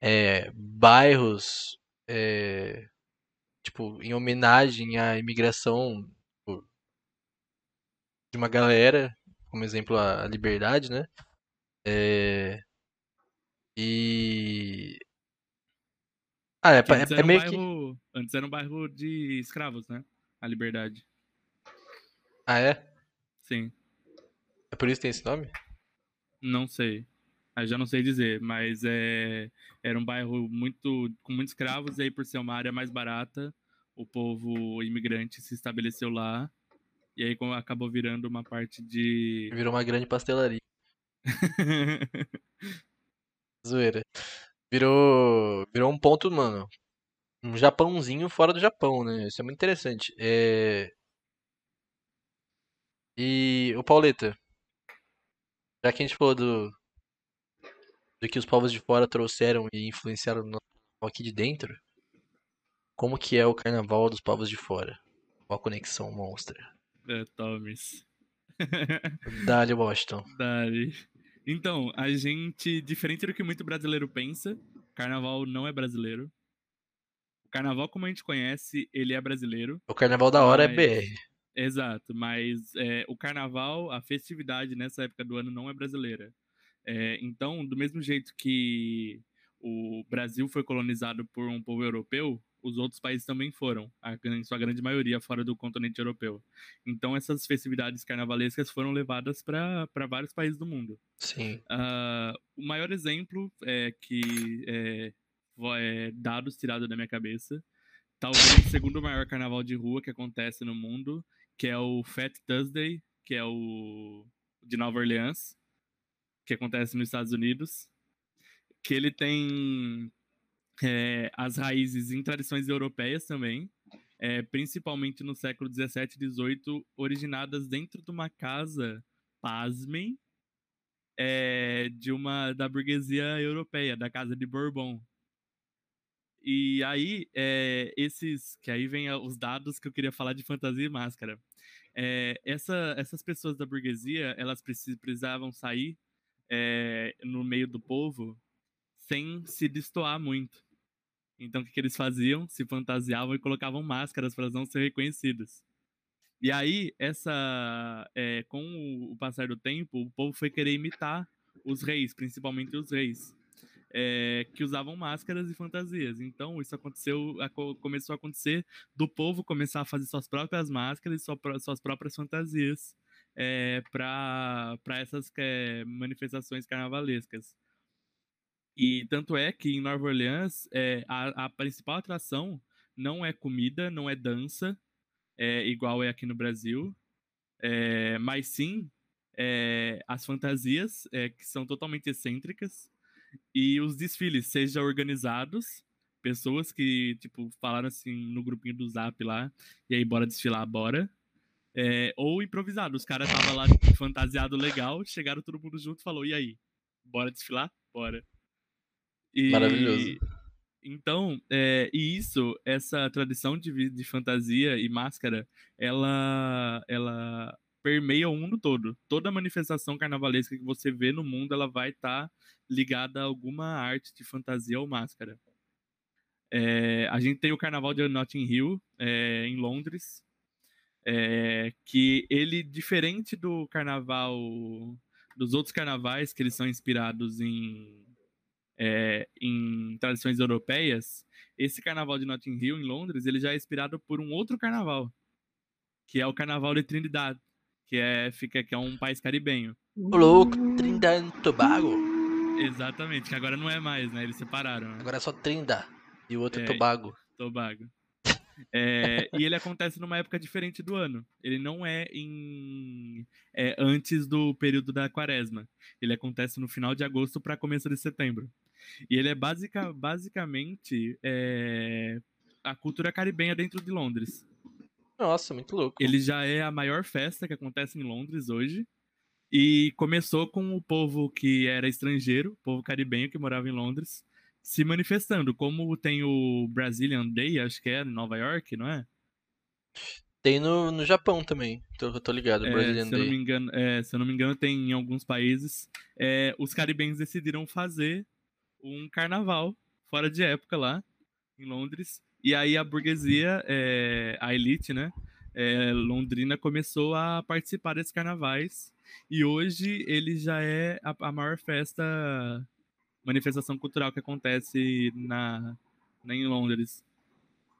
é, bairros, é, tipo, em homenagem à imigração tipo, de uma galera, como exemplo a, Liberdade, né? É, e ah, é, Que é, é um meio que bairro, antes era um bairro de escravos, né? A Liberdade. ah é, Sim. é por isso que tem esse nome? Não sei. Aí já não sei dizer, mas é, era um bairro muito com muitos escravos, e aí por ser uma área mais barata, o povo imigrante se estabeleceu lá, e aí acabou virando uma parte de. Virou uma grande pastelaria. Zoeira. Virou, virou um ponto, mano. Um Japãozinho fora do Japão, né? Isso é muito interessante. É... E o Pauleta, já que a gente falou do do que os povos de fora trouxeram e influenciaram no aqui de dentro, como que é o carnaval dos povos de fora? Qual a conexão monstra? é, Thomas. Dali Washington. Dali. Então, a gente, diferente do que muito brasileiro pensa, carnaval não é brasileiro. O carnaval, como a gente conhece, ele é brasileiro. O carnaval da hora é Mas- BR. Exato, mas é, o carnaval, a festividade nessa época do ano não é brasileira. É, então, do mesmo jeito que o Brasil foi colonizado por um povo europeu, os outros países também foram, em sua grande maioria fora do continente europeu. Então essas festividades carnavalescas foram levadas para vários países do mundo. Sim. Uh, o maior exemplo é que é, é, dados tirados da minha cabeça, talvez o segundo maior carnaval de rua que acontece no mundo, que é o Fat Thursday, que é o de Nova Orleans, que acontece nos Estados Unidos, que ele tem é, as raízes em tradições europeias também, é, principalmente no século 17 e 18, originadas dentro de uma casa, pasmem, é, de uma da burguesia europeia, da casa de Bourbon. E aí, é, esses, que aí vem os dados que eu queria falar de fantasia e máscara. É, essa, essas pessoas da burguesia, elas precisavam sair é, no meio do povo sem se destoar muito. Então, o que, que eles faziam? Se fantasiavam e colocavam máscaras para não ser reconhecidos. E aí, essa, é, com o passar do tempo, o povo foi querer imitar os reis, principalmente os reis, é, que usavam máscaras e fantasias. Então, isso aconteceu, começou a acontecer do povo começar a fazer suas próprias máscaras e suas próprias fantasias é, para essas é, manifestações carnavalescas. E tanto é que em Nova Orleans, é, a, a, principal atração não é comida, não é dança, é, igual é aqui no Brasil, é, mas sim as fantasias, que são totalmente excêntricas, e os desfiles, seja organizados, pessoas que, tipo, falaram assim no grupinho do Zap lá, e aí bora desfilar, bora. É, ou improvisado, os caras estavam lá fantasiado legal, chegaram todo mundo junto e falou, e aí, bora desfilar? Bora. E, Maravilhoso. Então, é, e isso, essa tradição de, de fantasia e máscara, ela, ela permeia o mundo todo. Toda manifestação carnavalesca que você vê no mundo, ela vai estar tá ligada a alguma arte de fantasia ou máscara. É, a gente tem o Carnaval de Notting Hill, é, em Londres, é, que ele, diferente do carnaval, dos outros carnavais, que eles são inspirados em é, em tradições europeias, esse carnaval de Notting Hill, em Londres, ele já é inspirado por um outro carnaval, que é o Carnaval de Trindade, que é, fica, que é um país caribenho. O louco, Trindade e Tobago. Exatamente, que agora não é mais, né? Eles separaram. Né? Agora é só Trinda e o outro é, Tobago. Tobago. É, e ele acontece numa época diferente do ano. Ele não é em é, antes do período da quaresma. Ele acontece no final de agosto para começo de setembro. E ele é basica, basicamente é, a cultura caribenha dentro de Londres. Nossa, muito louco. Ele já é a maior festa que acontece em Londres hoje. E começou com o povo que era estrangeiro, povo caribenho que morava em Londres, se manifestando. Como tem o Brazilian Day, acho que é, em Nova York, não é? Tem no, no Japão também, tô, tô ligado, é, Brazilian se Day. Eu não me engano, é, se eu não me engano, tem em alguns países. É, os caribenhos decidiram fazer um carnaval fora de época lá, em Londres. E aí a burguesia, é, a elite, né, é, londrina, começou a participar desses carnavais. E hoje ele já é a, a maior festa, manifestação cultural que acontece na, na, em Londres.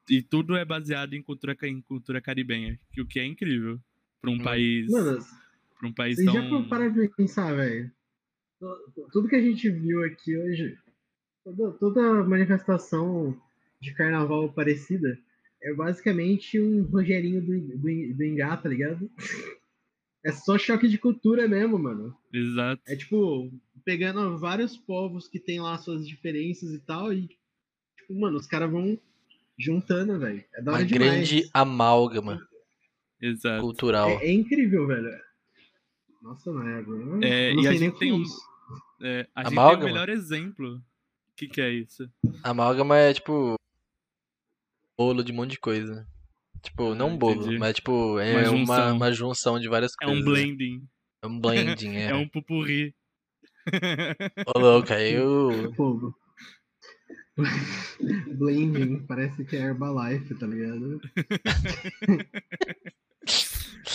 E tudo é baseado em cultura, em cultura caribenha, que o que é incrível para um país. Mano, para um país vocês tão. já pararam pra pensar, velho? Tudo que a gente viu aqui hoje Toda, toda manifestação de carnaval parecida é basicamente um Rogerinho do, do, do Engá, tá ligado? É só choque de cultura mesmo, mano. Exato. É tipo, pegando vários povos que tem lá suas diferenças e tal, e, tipo, mano, os caras vão juntando, velho. É da hora Uma demais. grande amálgama Exato. cultural. É, é incrível, velho. Nossa, não é agora. É, não e a sei nem gente tem um, isso. é, a gente tem o melhor exemplo. O que, que é isso? Amálgama é tipo. Bolo de um monte de coisa. Tipo, não Ah, bolo, entendi. mas tipo, é Uma uma, junção. uma junção de várias É coisas. um né? blending. É um blending, é. É um pupurri. Ô louco, aí eu. Fogo. Blending, parece que é Herbalife, tá ligado?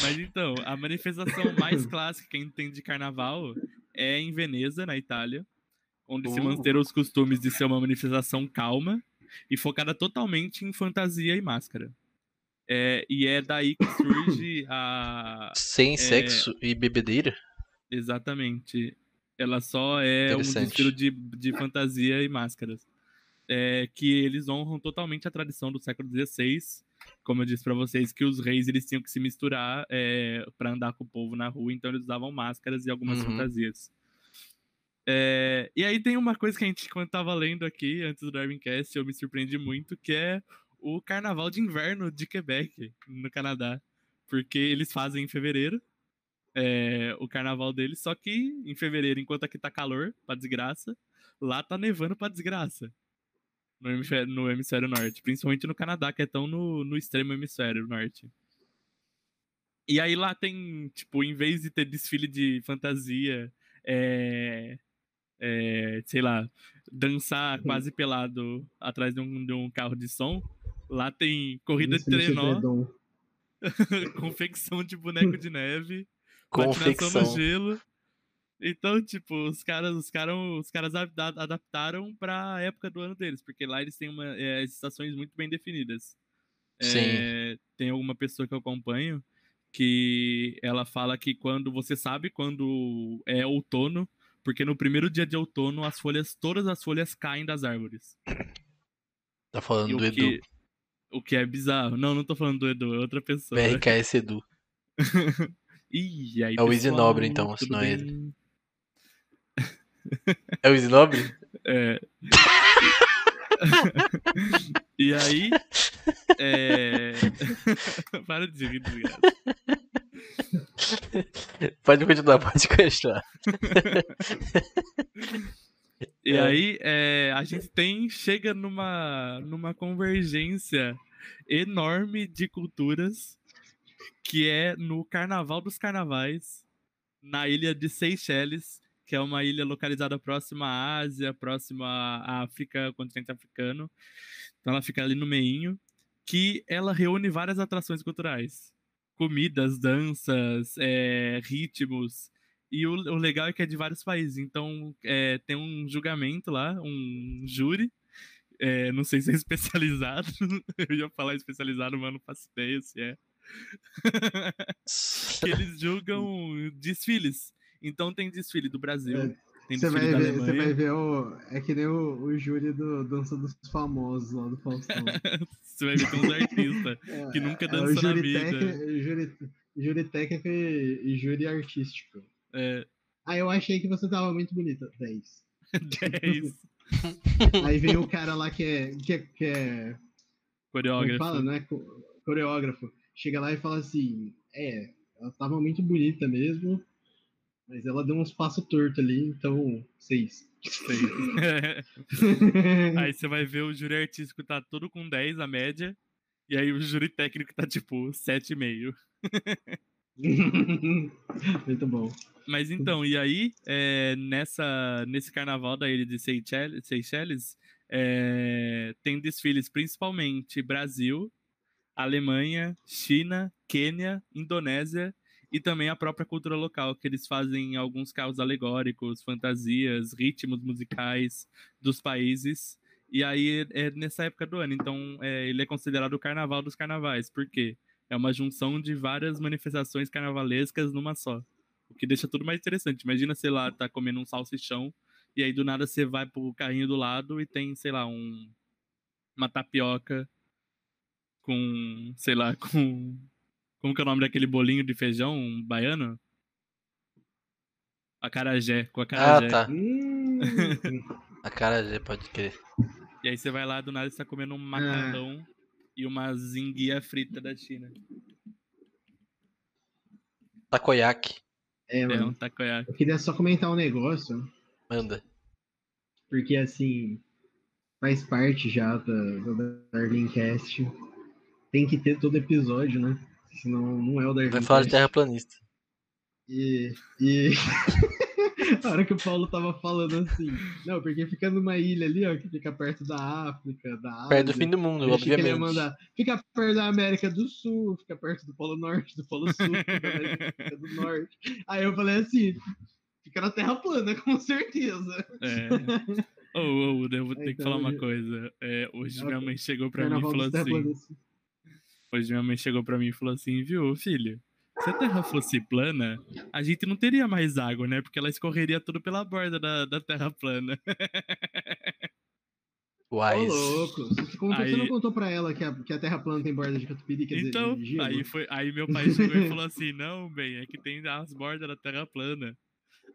Mas então, a manifestação mais clássica que a gente tem de carnaval é em Veneza, na Itália, onde se Uh. manteram os costumes de ser uma manifestação calma, e focada totalmente em fantasia e máscara. É, e é daí que surge a. Sem É. sexo e bebedeira? Exatamente. Ela só é um desfile de, de fantasia e máscaras. É, que eles honram totalmente a tradição do século XVI. Como eu disse pra vocês, que os reis eles tinham que se misturar é, para andar com o povo na rua, então eles usavam máscaras e algumas Uhum. fantasias. É, e aí tem uma coisa que a gente, quando tava lendo aqui, antes do Darwincast, eu me surpreendi muito, que é o Carnaval de Inverno de Quebec, no Canadá. Porque eles fazem em fevereiro, é, o carnaval deles, só que em fevereiro, enquanto aqui tá calor, pra desgraça, lá tá nevando pra desgraça. No hemisfério, no hemisfério norte. Principalmente no Canadá, que é tão no, no extremo hemisfério norte. E aí lá tem, tipo, em vez de ter desfile de fantasia, é, é, sei lá, dançar quase pelado atrás de um, de um carro de som, lá tem corrida de Isso, é trenó, confecção de boneco de neve, Confecção. no gelo. Então, tipo, os caras, os caras, os caras adapta- adaptaram pra época do ano deles, porque lá eles têm uma, é, as estações muito bem definidas. Sim. É, tem alguma pessoa que eu acompanho que ela fala que quando você sabe quando é outono, porque no primeiro dia de outono as folhas, todas as folhas caem das árvores. Tá E falando o do Edu. que, o que é bizarro. Não, não tô falando do Edu, é outra pessoa. BRKS Edu. Ih, aí, É o Easy Nobre, então, se não é bem? É o Isnobre? É. e aí. É... Para de rir, desgraça. Pode continuar, pode continuar. E É. aí, é, a gente tem, chega numa, numa convergência enorme de culturas, que é no Carnaval dos Carnavais, na ilha de Seychelles, que é uma ilha localizada próxima à Ásia, próxima à África, continente africano. Então ela fica ali no meinho, que ela reúne várias atrações culturais. Comidas, danças, é, ritmos, e o, o legal é que é de vários países. Então, é, tem um julgamento lá, um júri. é, não sei se é especializado. Eu ia falar especializado, mas não faço ideia se é. que eles julgam desfiles. Então, tem desfile do Brasil, É, Você vai, ver, você vai ver o. É que nem o, o júri do Dança dos Famosos lá do Faustão. Você vai ver que tem uns artistas. É, Que nunca é o dançou na júri vida. técnico- júri, júri técnico e, júri artístico. É, Ah, eu achei que você tava muito bonita. 10. 10 Aí vem o cara lá que é. Que é, que é como coreógrafo. fala, né? co- Coreógrafo. Chega lá e fala assim: É, ela tava muito bonita mesmo, mas ela deu uns passos tortos ali, então. 6. Seis. Aí você vai ver o júri artístico tá todo com 10 a média. E aí o júri técnico tá tipo 7,5. muito bom. Mas então, e aí, é, nessa, nesse carnaval da ilha de Seychelles, Seychelles é, tem desfiles principalmente Brasil, Alemanha, China, Quênia, Indonésia e também a própria cultura local, que eles fazem alguns carros alegóricos, fantasias, ritmos musicais dos países. E aí é nessa época do ano. Então, é, ele é considerado o carnaval dos carnavais. Por quê? É uma junção de várias manifestações carnavalescas numa só. O que deixa tudo mais interessante. Imagina, sei lá, tá comendo um salsichão e aí do nada você vai pro carrinho do lado e tem, sei lá, um uma tapioca com, sei lá, com como que é o nome daquele bolinho de feijão um baiano? Acarajé, com Ah, acarajé. tá. Hum, A cara já pode crer. E aí você vai lá do nada você tá comendo um macarrão e uma zinguia frita da China. Takoyaki. é, É um mano. takoyaki. Eu queria só comentar um negócio, Manda. porque assim, faz parte já da, do Darwincast. Tem que ter todo episódio, né? Senão não é o. Vai falar de terraplanista. E, e a hora que o Paulo tava falando assim, não, porque fica numa ilha ali, ó, que fica perto da África, da Ásia. Perto do fim do mundo, eu achei que ele obviamente. mandar, fica perto da América do Sul, fica perto do Polo Norte, do Polo Sul, fica da América do Norte. Aí eu falei assim, fica na Terra plana, com certeza. É. Ô, ô, eu vou ter que Então, falar uma coisa. É, hoje minha mãe chegou pra mim e falou assim. Hoje minha mãe chegou pra mim e falou assim, viu, filho? Se a Terra fosse plana, a gente não teria mais água, né? Porque ela escorreria tudo pela borda da, da Terra plana. Ô, Wise. louco. Você, contou, você Aí- não contou pra ela que a, que a Terra plana tem borda de catupiry, quer Então, dizer, de gelo? aí, foi, aí meu pai chegou e falou assim, não, bem, é que tem as bordas da Terra plana.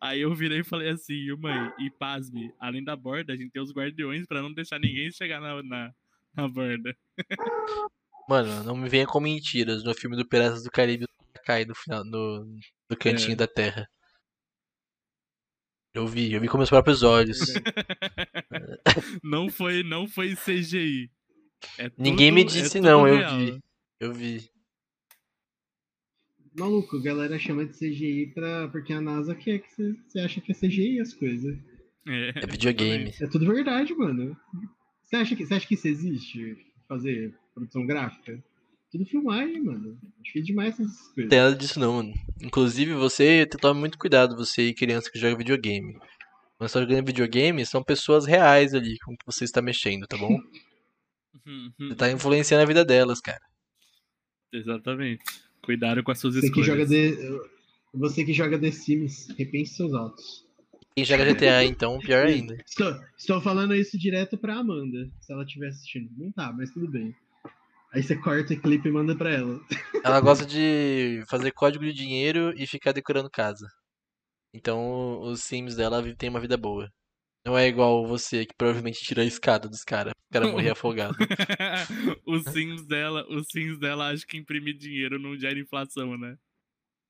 Aí eu virei e falei assim, "Ô, mãe, e pasme, além da borda, a gente tem os guardiões pra não deixar ninguém chegar na, na, na borda. Mano, não me venha com mentiras. No filme do Piratas do Caribe, cai no final, no, no cantinho É. da terra. Eu vi, eu vi com meus próprios olhos. Não foi, não foi CGI. É Ninguém me tudo- é disse tudo não, eu real. vi. Eu vi. Maluco, a galera chama de CGI pra, porque a NASA quer que você, você acha que é CGI as coisas. É, É videogame. É tudo verdade, mano. Você acha que, você acha que isso existe? Fazer produção gráfica? Tudo filmagem, mano. Acho que é demais essas Não coisas. tem nada disso não, mano. Inclusive, você tome muito cuidado, você e criança que joga videogame. Quando você tá jogando videogame, são pessoas reais ali com que você está mexendo, tá bom? Você tá influenciando a vida delas, cara. Exatamente. Cuidado com as suas Você que, escolhas. joga The, você que joga The Sims, repense seus atos. Quem joga GTA, então, pior ainda. Estou, estou falando isso direto pra Amanda, se ela estiver assistindo. Não tá, mas tudo bem. Aí você corta o clipe e manda pra ela. Ela gosta de fazer código de dinheiro e ficar decorando casa. Então, os Sims dela têm uma vida boa. Não é igual você, que provavelmente tira a escada dos caras. O cara morrer afogado. os sims dela, os sims dela acho que imprimir dinheiro não gera inflação, né?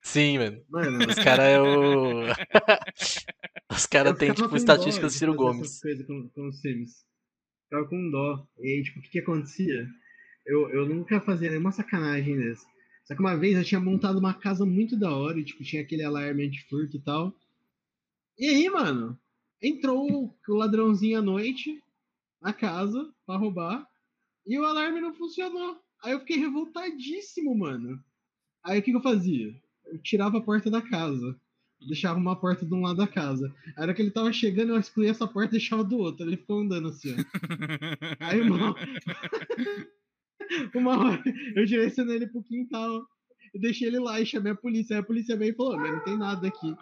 Sim, mano. Mano, Os caras é o. Os caras têm, tipo, estatísticas do de Ciro Gomes. coisas Com, com os Sims. Ficava com dó. E aí, tipo, o que, que acontecia? Eu, eu nunca fazia nenhuma sacanagem dessa. Só que uma vez eu tinha montado uma casa muito da hora e, tipo, tinha aquele alarme anti-furto e tal. E aí, mano, entrou o ladrãozinho à noite na casa pra roubar e o alarme não funcionou. Aí eu fiquei revoltadíssimo, mano. Aí o que, que eu fazia? Eu tirava a porta da casa. Deixava uma porta de um lado da casa. Aí, na hora que ele tava chegando, eu excluía essa porta e deixava do outro. Ele ficou andando assim, ó. Aí, uma... uma hora eu direcionei ele pro quintal. Eu deixei ele lá e chamei a polícia. Aí a polícia veio e falou: mas não tem nada aqui.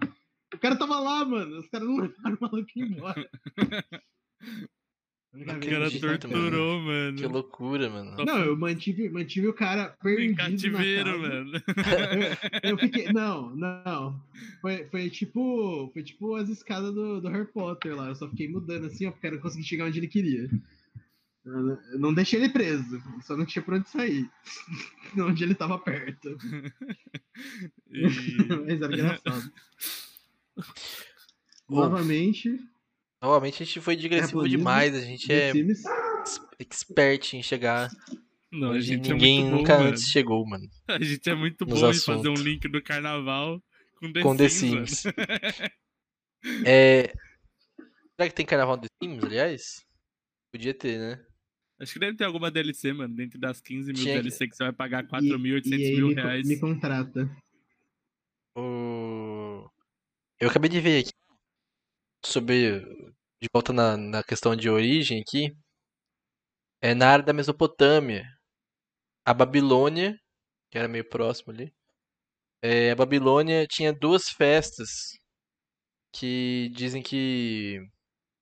O cara tava lá, mano. Os caras não levaram o maluco embora. O cara torturou, mano. Que loucura, mano. Não, eu mantive, mantive o cara perdido Em cativeiro, na casa. mano. Eu fiquei. Não, não. Foi, foi tipo. Foi tipo as escadas do, do Harry Potter lá. Eu só fiquei mudando assim, ó, porque eu conseguir chegar onde ele queria. Eu não- deixei ele preso, só não tinha pra onde sair. onde ele tava perto. E- Mas era engraçado. Bom, Novamente, novamente a gente foi digressivo Terraplanismo, demais. A gente é Sims. expert em chegar Não, a gente ninguém é bom, nunca mano. antes chegou, mano. A gente é muito bom em fazer um assuntos. link do carnaval com The Com The Sims. É. Será que tem carnaval The Sims, aliás? Podia ter, né? Acho que deve ter alguma DLC, mano. Dentro das 15 mil que- DLC que você vai pagar E, 4.800 e aí mil me, reais. me contrata. O... Eu acabei de ver aqui sobre. De volta na, na questão de origem aqui. É na área da Mesopotâmia. A Babilônia, que era meio próximo ali. é, a Babilônia tinha duas festas que dizem que.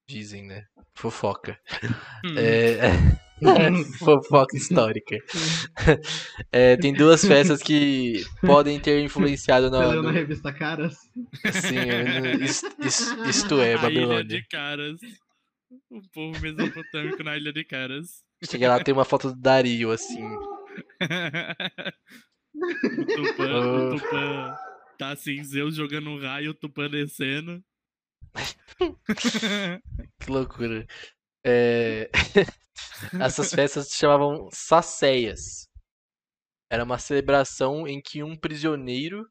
Dizem, né? Fofoca. Hum. É... Fofoca histórica. É, tem duas festas que podem ter influenciado Você na, leu na no, revista Caras? Sim, eu- is- is- isto é, A Ilha Babilônia. de Caras. O povo mesopotâmico na Ilha de Caras. Chega lá, tem uma foto do Dario, assim. o Tupã, Oh. o Tupã tá assim, Zeus jogando um raio, o Tupã descendo. Que loucura. É, Essas festas se chamavam saceias. Era uma celebração em que um prisioneiro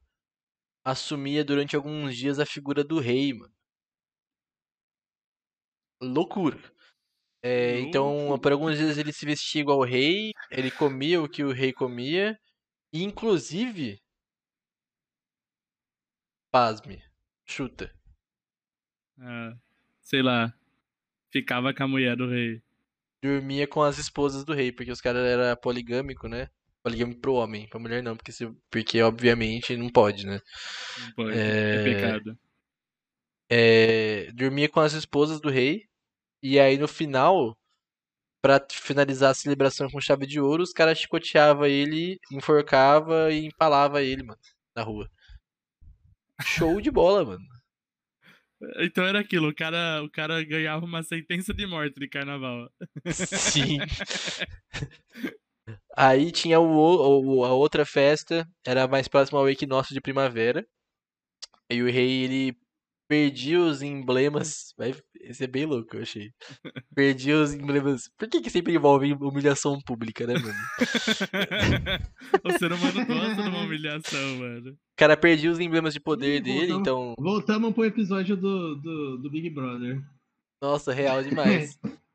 assumia durante alguns dias a figura do rei, mano. Loucura. É, então, por alguns dias ele se vestia igual ao rei, ele comia o que o rei comia, e inclusive, pasme, chuta. Ah, sei lá. Ficava com a mulher do rei. Dormia com as esposas do rei, porque os caras eram poligâmico, né? Poligâmico pro homem, pra mulher não, porque, se, porque obviamente não pode, né? Não pode. É, É. pecado. É, dormia com as esposas do rei, e aí no final, pra finalizar a celebração com chave de ouro, os caras chicoteavam ele, enforcava e empalava ele, mano, na rua. Show de bola, mano. Então era aquilo, o cara, o cara ganhava uma sentença de morte de carnaval. Sim. Aí tinha o, o- a outra festa, era mais próximo ao equinócio de primavera. E o rei, ele perdia os emblemas. Vai, esse é bem louco, eu achei. Perdia os emblemas. Por que, que sempre envolve humilhação pública, né, mano? o ser humano gosta de uma humilhação, mano. O cara perdia os emblemas de poder Ih, dele, voltamos. então. Voltamos pro episódio do, do, do Big Brother. Nossa, real demais.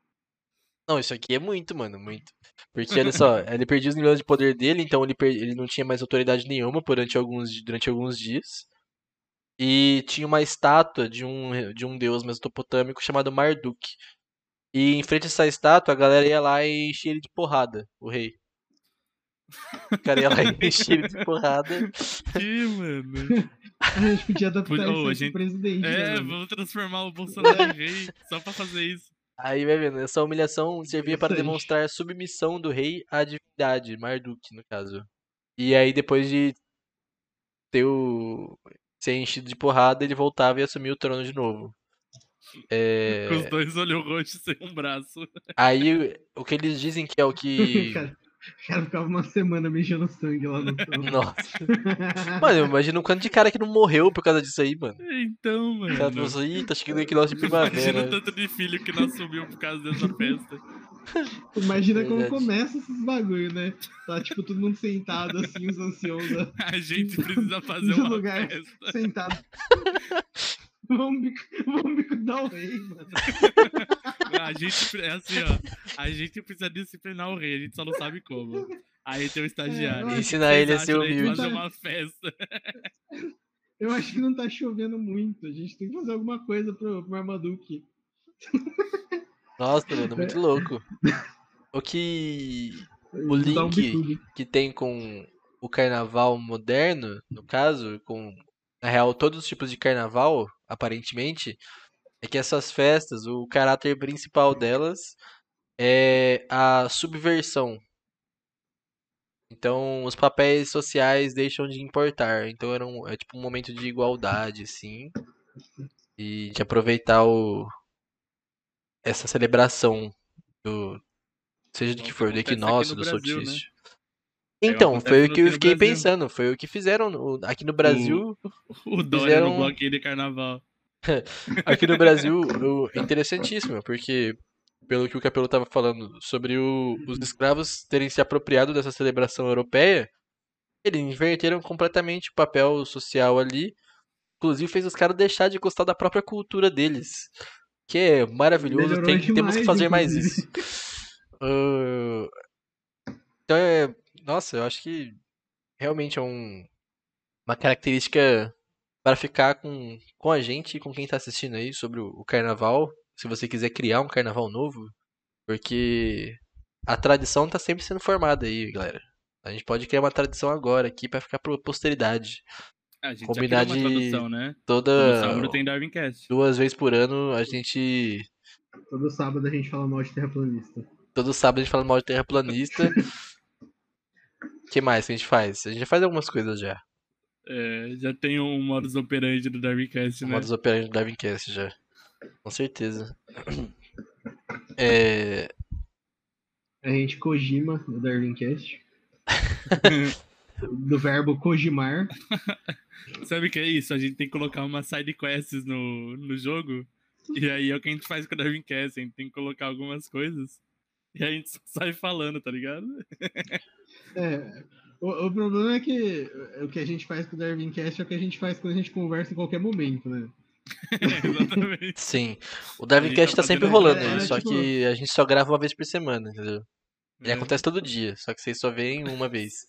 Não, isso aqui é muito, mano, muito. Porque, olha só, ele perdia os níveis de poder dele, então ele, per- ele não tinha mais autoridade nenhuma durante alguns, durante alguns dias. E tinha uma estátua de um, de um deus mesopotâmico chamado Marduk. E em frente a essa estátua, a galera ia lá e enchia ele de porrada, o rei. O cara ia lá e enchia ele de porrada. Que, mano. A gente podia adaptar isso a aqui gente- presidente. É, né, vamos transformar o Bolsonaro em rei só pra fazer isso. Aí vai vendo, essa humilhação servia para demonstrar submissão do rei à divindade, Marduk, no caso. E aí, depois de ter o. ser enchido de porrada, ele voltava e assumia o trono de novo. É, Com os dois olhos roxos sem um braço. Aí, o que eles dizem que é o que. cara, o cara ficava uma semana mijando sangue lá no trono. Nossa. Mano, eu imagino o quanto de cara que não morreu por causa disso aí, mano. Então, O mano. cara falou assim, ih, tá chegando o equinócio de Imagina o primavera. tanto de filho que não assumiu por causa dessa festa. Imagina como começa esses bagulho, né? Tá tipo todo mundo sentado assim, os anciãos ó, A gente precisa fazer uma lugar. festa. sentado. vamos, vamos bicudar o rei, mano. A gente, é assim, ó. A gente precisa disciplinar o rei, a gente só não sabe como. Aí tem o estagiário. É, Ensinar ele a ser da humilde. Fazer uma festa. Eu acho que não tá chovendo muito. A gente tem que fazer alguma coisa pro, pro Marmaduke. Nossa, mano, muito louco. O que. O link que tem com o carnaval moderno, no caso, com na real todos os tipos de carnaval, aparentemente, é que essas festas, o caráter principal delas é a subversão. Então, os papéis sociais deixam de importar. Então, era um, é tipo um momento de igualdade, assim, e de aproveitar o essa celebração do seja do que for, do equinócio, do Brasil, né? solstício. É, Então, foi o que eu fiquei Brasil. pensando, foi o que fizeram no- aqui no Brasil. O Dória Fizeram- no bloquinho de carnaval. Aqui no Brasil, o- interessantíssimo, porque pelo que o Capelo estava falando sobre o- os escravos terem se apropriado dessa celebração europeia, eles inverteram completamente o papel social ali, inclusive fez os caras deixar de gostar da própria cultura deles, que é maravilhoso, Melhorou tem- temos que demais, fazer mais isso. Ah, então é, nossa, eu acho que realmente é um, uma característica para ficar com, com a gente e com quem tá assistindo aí sobre o, o carnaval. Se você quiser criar um carnaval novo, porque a tradição tá sempre sendo formada aí, galera. A gente pode criar uma tradição agora aqui para ficar pra posteridade. A gente Combinar de- tradução, né? Toda Todo sábado tem Darwincast. duas vezes por ano a gente Todo sábado a gente fala mal de terraplanista. todo sábado a gente fala mal de terraplanista. O que mais que a gente faz? A gente já faz algumas coisas já. É, já tem um modus operandi do Darwincast, né? Modus operandi do Darwincast já. Com certeza. É, A gente Kojima no Darwincast. do verbo Kojimar. Sabe o que é isso? A gente tem que colocar umas side quests no, no jogo. E aí é o que a gente faz com o Darwincast. A gente tem que colocar algumas coisas. E a gente só sai falando, tá ligado? É, o, o problema é que o que a gente faz com o Darwincast é o que a gente faz quando a gente conversa em qualquer momento, né? Exatamente. sim. O A Darwincast gente tá tá sempre rolando é, aí, só tipo- que a gente só grava uma vez por semana, entendeu? E É, acontece todo dia, só que vocês só veem uma vez.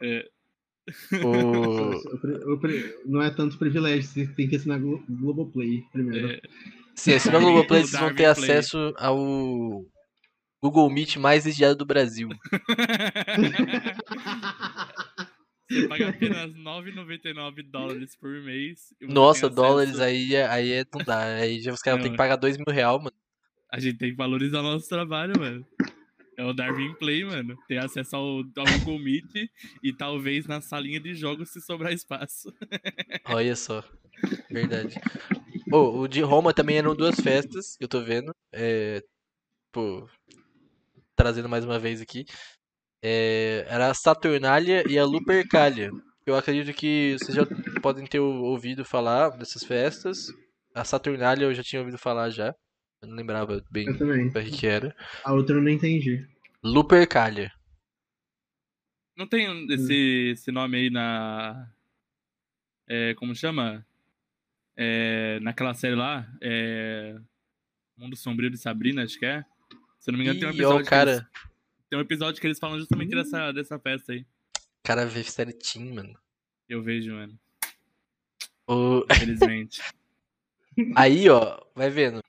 É. O... O o não é tanto privilégio, você tem que assinar Glo Globoplay primeiro. É, Se assinar o Globoplay, O vocês vão ter Play. acesso ao Google Meet mais vigiado do Brasil. Você paga apenas 9,99 dólares por mês. Nossa, dólares aí, é- aí é, não dá. Aí já os caras têm que pagar dois mil real, mano. A gente tem que valorizar nosso trabalho, mano. É o Darwin Play, mano. Ter acesso ao, ao Google Meet e talvez na salinha de jogos se sobrar espaço. Olha só. Verdade. Ô, o de Roma também eram duas festas, eu tô vendo. É, pô, trazendo mais uma vez aqui. É, era a Saturnália e a Lupercalia. Eu acredito que vocês já podem ter ou- ouvido falar dessas festas. A Saturnália eu já tinha ouvido falar já. Eu não lembrava bem Eu também. o que era. A outra eu não entendi. Lupercalia. Não tem esse, esse nome aí na. É, como chama? É, naquela série lá. É, Mundo Sombrio de Sabrina, acho que é. Se eu não me engano, tem um Ih, ó, episódio. o que cara. eles- tem um episódio que eles falam justamente dessa, dessa festa aí. O cara vê série Teen, mano. Eu vejo, mano. O- Infelizmente. Aí, ó, vai vendo.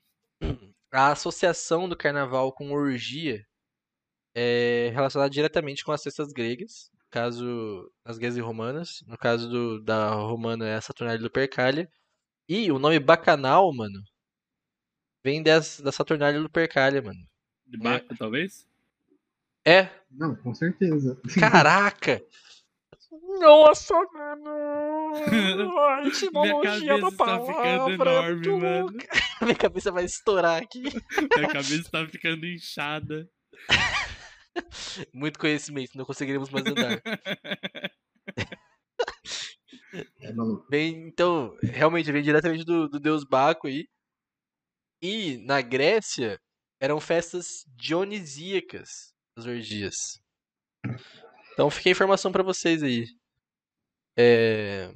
A associação do carnaval com orgia é relacionada diretamente com as festas gregas, no caso as gregas e romanas, no caso do, da romana é a Saturnália e Lupercalia. E o nome Bacanal, mano, vem des, da Saturnália e Lupercalia, mano. De Baco, talvez? É, Não, com certeza. caraca! Nossa, mano! A Minha etimologia da cabeça tá ficando palavra é enorme, mano. Minha cabeça vai estourar aqui. Minha cabeça tá ficando inchada. Muito conhecimento, não conseguiremos mais andar. É maluco. Vem, então, realmente vem diretamente do, do deus Baco aí. E na Grécia eram festas dionisíacas, as orgias. Então fica a informação pra vocês aí. É...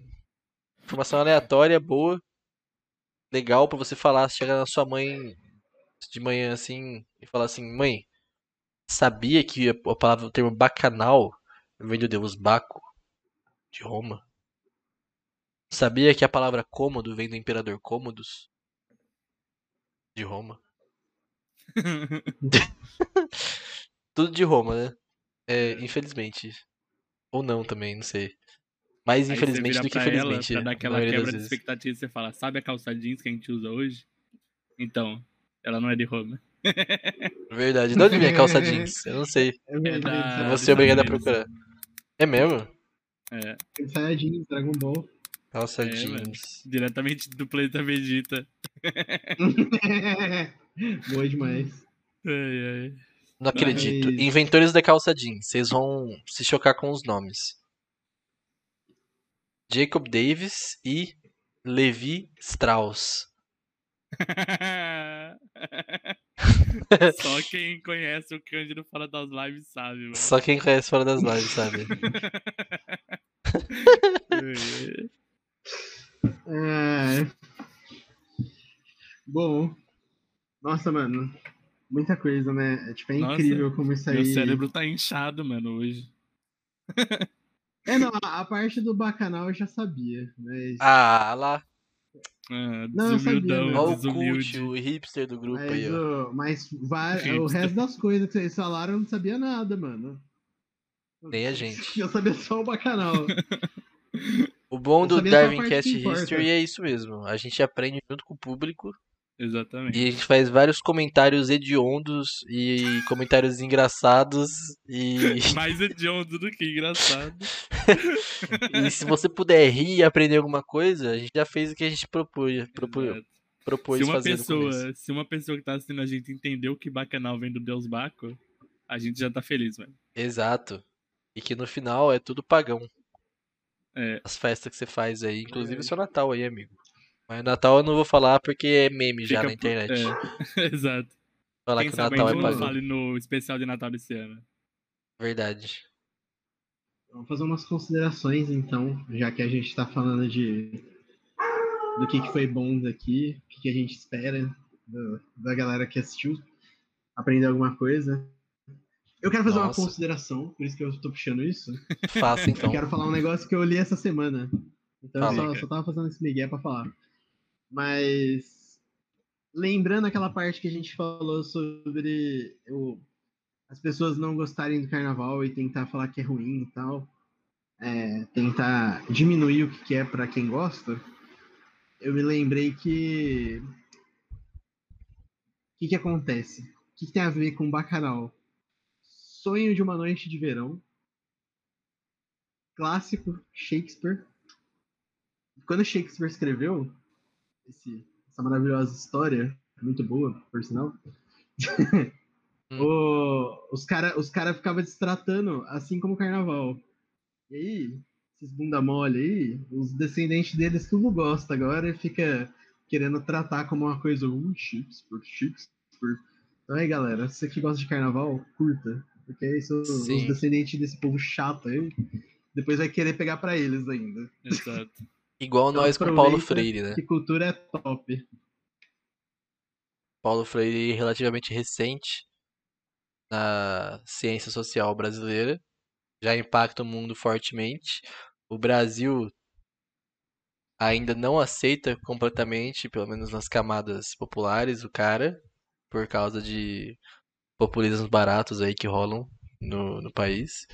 Informação aleatória, boa. Legal pra você falar, chegar na sua mãe de manhã assim e falar assim, mãe, sabia que a palavra, o termo bacanal vem do deus Baco de Roma? Sabia que a palavra cômodo vem do imperador Cômodos? De Roma. Tudo de Roma, né? É, infelizmente. Ou não também, não sei. Mais Aí infelizmente do que pra infelizmente. Ela, pra dar na aquela quebra de expectativa, você fala, sabe a calça jeans que a gente usa hoje? Então, ela não é de Roma. Verdade. De onde vem a calça jeans? Eu não sei. É verdade. da- Eu vou ser obrigado a procurar. É mesmo? É, Saiyajin, Dragon Ball. Calça É, jeans. diretamente do planeta Vegeta. Boa demais. Ai, ai. Não acredito. Mas- Inventores da calça jeans. Vocês vão se chocar com os nomes. Jacob Davis e Levi Strauss. Só quem conhece o Cândido fora das lives sabe, mano. Só quem conhece fora das lives, sabe? É... Bom. Nossa, mano. Muita coisa, né? É, tipo, é Nossa, incrível como isso aí. Meu cérebro tá inchado, mano, hoje. É, não, a a parte do bacanal eu já sabia, mas. Ah, lá. Ah, Não, eu sabia, desumildão, né? Ó o desumilde. cult, o hipster do grupo mas, aí, ó. o, mas Hipster. o resto das coisas que vocês falaram eu não sabia nada, mano. Nem a gente. Eu sabia só o bacanal. O bom Eu do sabia só a Darwin parte Cast que importa. History é isso mesmo. A gente aprende junto com o público Exatamente. e a gente faz vários comentários hediondos e comentários engraçados e, Mais hediondo do que engraçado. e se você puder rir e aprender alguma coisa, a gente já fez o que a gente propôs, propôs, Exato. propôs Se uma, fazer pessoa, se uma pessoa que tá assistindo a gente entendeu que bacanal vem do Deus Baco, a gente já tá feliz, mano. Exato. E que no final é tudo pagão. É. As festas que você faz aí, inclusive o Verdade. seu Natal aí, amigo. Mas Natal eu não vou falar porque é meme já Fica na pro- internet. é. Exato. Falar Quem que o Natal é pagão. fale no especial de Natal desse ano. Verdade. Vamos fazer umas considerações, então, já que a gente tá falando de do que, que foi bom daqui, o que, que a gente espera do- da galera que assistiu, aprender alguma coisa. Eu quero fazer Nossa. uma consideração, por isso que eu tô puxando isso. Faça então. Eu quero falar um negócio que eu li essa semana. Então eu Fala. só, só tava fazendo esse migué pra falar. Mas lembrando aquela parte que a gente falou sobre o, as pessoas não gostarem do carnaval e tentar falar que é ruim e tal, é, tentar diminuir o que é para quem gosta, eu me lembrei que. O que, que acontece? O que, que tem a ver com bacanal? Sonho de uma noite de verão. Clássico, Shakespeare. Quando Shakespeare escreveu esse, essa maravilhosa história, muito boa, por sinal, o, os caras os cara ficavam destratando assim como o carnaval. E aí, esses bunda mole aí, os descendentes deles tudo gosta agora e fica querendo tratar como uma coisa, uh, Shakespeare, Shakespeare. Então aí, galera, você que gosta de carnaval, curta. Porque aí são os descendentes desse povo chato aí. Depois vai querer pegar pra eles ainda. Exato. Igual Então nós com o Paulo Freire, né? Que cultura é top. Paulo Freire relativamente recente na ciência social brasileira, já impacta o mundo fortemente. O Brasil ainda não aceita completamente, pelo menos nas camadas populares, o cara, por causa de populismos baratos aí que rolam no, no país.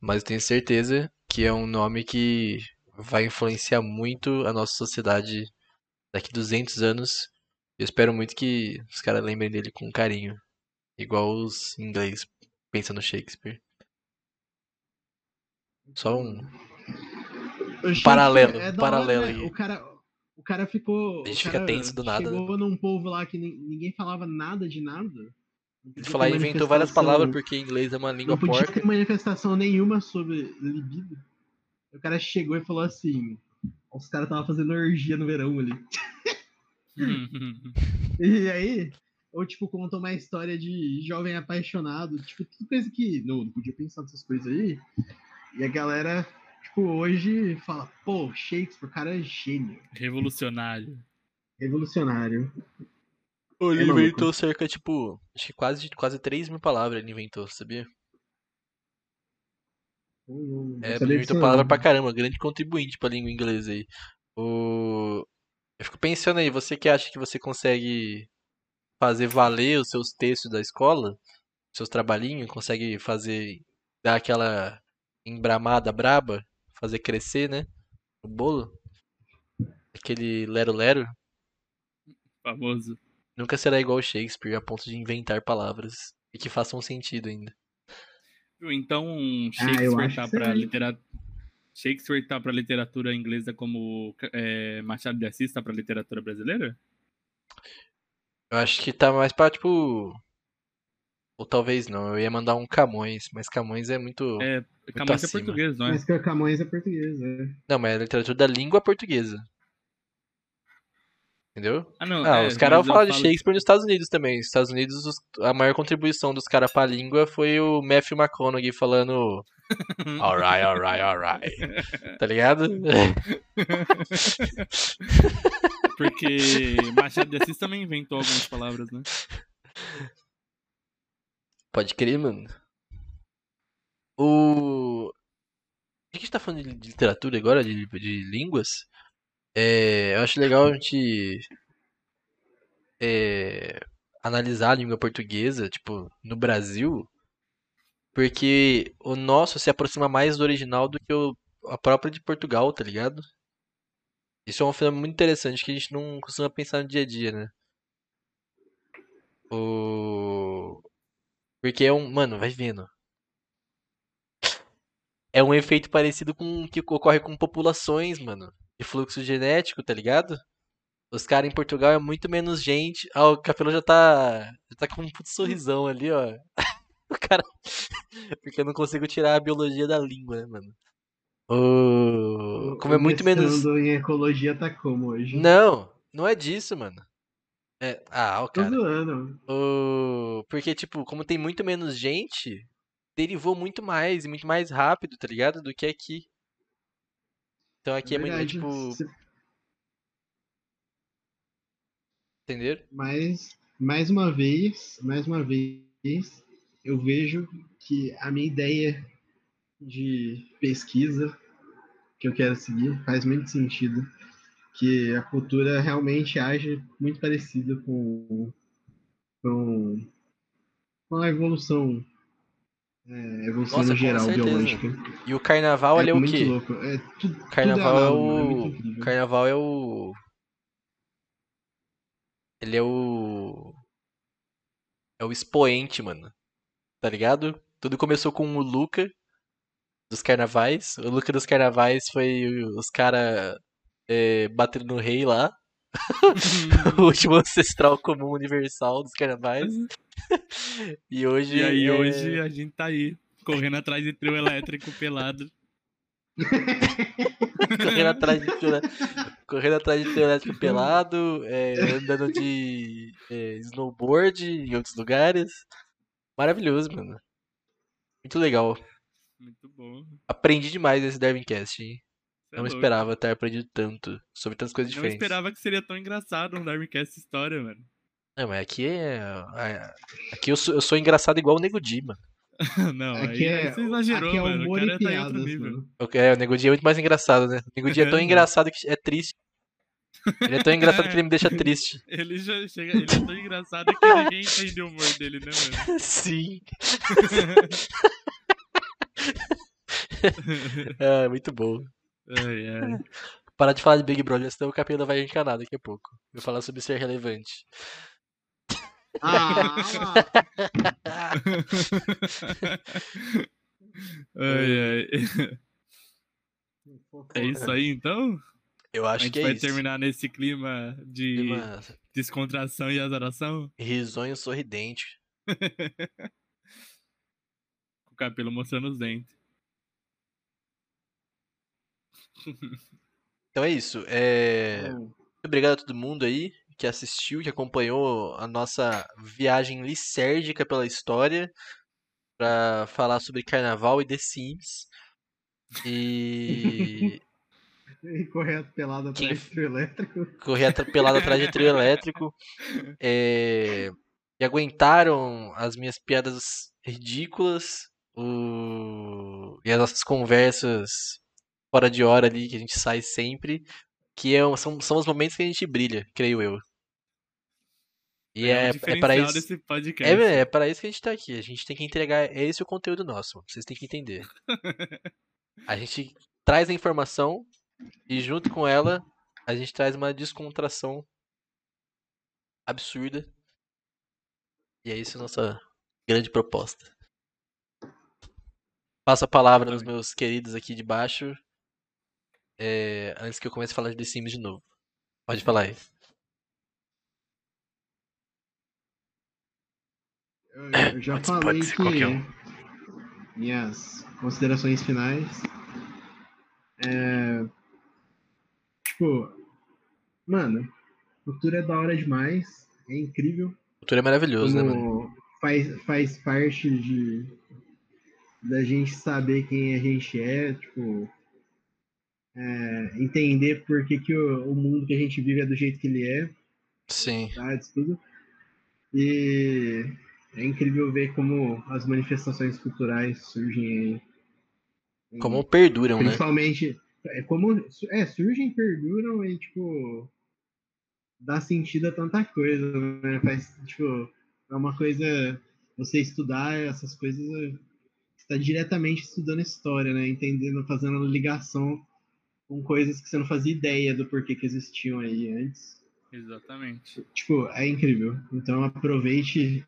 Mas eu tenho certeza que é um nome que vai influenciar muito a nossa sociedade daqui 200 anos. Eu espero muito que os caras lembrem dele com carinho. Igual os ingleses pensam no Shakespeare. Só um. Paralelo, é paralelo hora, né? aí. O cara, o cara ficou. A gente fica tenso do nada, né? Chegou num povo lá que ni- ninguém falava nada de nada. Não Ele falar, ter inventou várias palavras porque inglês é uma língua Não podia porca. ter manifestação nenhuma sobre libido. O cara chegou e falou assim: os caras estavam fazendo orgia no verão ali. E aí, ou tipo, contou uma história de jovem apaixonado, tipo, tudo coisa que não, não podia pensar nessas coisas aí. E a galera, tipo, hoje fala, pô, Shakespeare, o cara é gênio, Revolucionário. revolucionário. Ele É inventou cerca, tipo, acho que quase, quase 3 mil palavras ele inventou, sabia? Não É, inventou palavra pra caramba, grande contribuinte pra língua inglesa aí. O... Eu fico pensando aí, você que acha que você consegue fazer valer os seus textos da escola, seus trabalhinhos, consegue fazer, dar aquela embramada braba, fazer crescer, né? O bolo, aquele lero-lero, Famoso. nunca será igual ao Shakespeare a ponto de inventar palavras e que façam sentido ainda. Então, Ah, Shakespeare acho tá sim. literatura. Shakespeare tá pra literatura inglesa como é, Machado de Assis tá pra literatura brasileira? Eu acho que tá mais pra, tipo. Ou talvez não, eu ia mandar um Camões, mas Camões é muito. É, Camões é acima. português, não é? Mas que o Camões é português, é. Não, mas é literatura da língua portuguesa. Entendeu? Ah, não. Ah, é, os caras falam de falo- Shakespeare nos Estados Unidos também. Nos Estados Unidos, os- a maior contribuição dos caras pra língua foi o Matthew McConaughey falando. Alright, alright, alright. Tá ligado? Porque Machado de Assis também inventou algumas palavras, né? Pode crer, mano. O. A gente tá falando de de literatura agora, de, de línguas. É, eu acho legal a gente é, analisar a língua portuguesa, tipo, no Brasil, porque o nosso se aproxima mais do original do que o, a própria de Portugal, tá ligado? Isso é um fenômeno muito interessante que a gente não costuma pensar no dia a dia, né? O... Porque é um. Mano, vai vendo. É um efeito parecido com o que ocorre com populações, mano. De fluxo genético, tá ligado? Os caras em Portugal é muito menos gente. Ah, o Capelão já tá. Já tá com um puto sorrisão ali, ó. O cara. Porque eu não consigo tirar a biologia da língua, né, mano? O... Como é O muito menos. em ecologia tá como hoje? Não, não é disso, mano. É... Ah, Tô cara. zoando. O... Porque, tipo, como tem muito menos gente, derivou muito mais e muito mais rápido, tá ligado? Do que aqui. Então aqui é, muito, é, verdade. tipo, entenderam? Mas, mais uma vez, mais uma vez, eu vejo que a minha ideia de pesquisa que eu quero seguir faz muito sentido. que a cultura realmente age muito parecida com, com, com a evolução, é, evolução Nossa, no com geral biológica. E o carnaval, ele é o quê? louco. É, tu- tudo Carnaval é análogo, é o. Carnaval é o. Ele é o. É o expoente, mano. Tá ligado? Tudo começou com o Luca dos carnavais. O Luca dos carnavais foi os caras batendo no rei lá. o último ancestral comum universal dos carnavais. E hoje. E aí é- hoje a gente tá aí, correndo atrás de trio elétrico pelado. correndo atrás de trio correndo atrás de trio elétrico pelado, é, andando de é, snowboard em outros lugares. Maravilhoso, mano. Muito legal. Muito bom. Aprendi demais nesse Darwincast, hein? É Não louco. esperava ter aprendido tanto sobre tantas coisas Não diferentes. esperava que seria tão engraçado um Darwincast história, mano. Não, mas aqui é. é- Aqui eu sou, eu sou engraçado igual o Nego Di, mano. Não, Aqui aí, é, você exagerou, aqui é mano. O humor cara e tá em outro piadas, nível. mano. O- É, o Nego Di é muito mais engraçado, né? O Nego Di é tão É, engraçado que é triste. Ele é tão engraçado que ele me deixa triste. Ele já chega. Ele é tão engraçado que ninguém entende o humor dele, né, mano? Sim. É, muito bom. Ai, ai. Parar de falar de Big Brother, senão o Capela vai encanar daqui a pouco. Vou falar sobre ser relevante. Ah, ai, ai. É isso aí, então? Eu A acho gente que é vai isso. terminar nesse clima de Clima descontração e azaração? risonho sorridente. Com o cabelo mostrando os dentes. Então é isso. É... bom. Muito obrigado a todo mundo aí que assistiu, que acompanhou a nossa viagem lisérgica pela história pra falar sobre carnaval e The Sims. E E correr pelado Quem- atrás do trio elétrico. correr atropelado atrás de trio elétrico. É, E aguentaram as minhas piadas ridículas o... e as nossas conversas fora de hora ali que a gente sai sempre. Que é... são, são os momentos que a gente brilha, creio eu. E é, é, é para isso. É, é para isso que a gente tá aqui. A gente tem que entregar. É esse o conteúdo nosso. Vocês têm que entender. A gente traz a informação e junto com ela a gente traz uma descontração absurda. E é isso a nossa grande proposta. Passo a palavra aos meus queridos aqui de baixo. É, antes que eu comece a falar de The Sims de novo. Pode falar aí. Eu, eu já Pode- falei pode que um. minhas considerações finais é tipo, mano, cultura é da hora demais, é incrível O futuro é maravilhoso, né, mano? faz, faz parte de da gente saber quem a gente é, tipo, é, entender por que, que o, o mundo que a gente vive é do jeito que ele é, Sim. tudo. E é incrível ver como as manifestações culturais surgem aí. Como perduram, né? Principalmente, é como é, surgem, perduram e tipo dá sentido a tanta coisa, né? Faz, tipo, é uma coisa você estudar essas coisas, está diretamente estudando história, né? Entendendo, fazendo ligação com coisas que você não fazia ideia do porquê que existiam aí antes. Exatamente. Tipo, é incrível. Então aproveite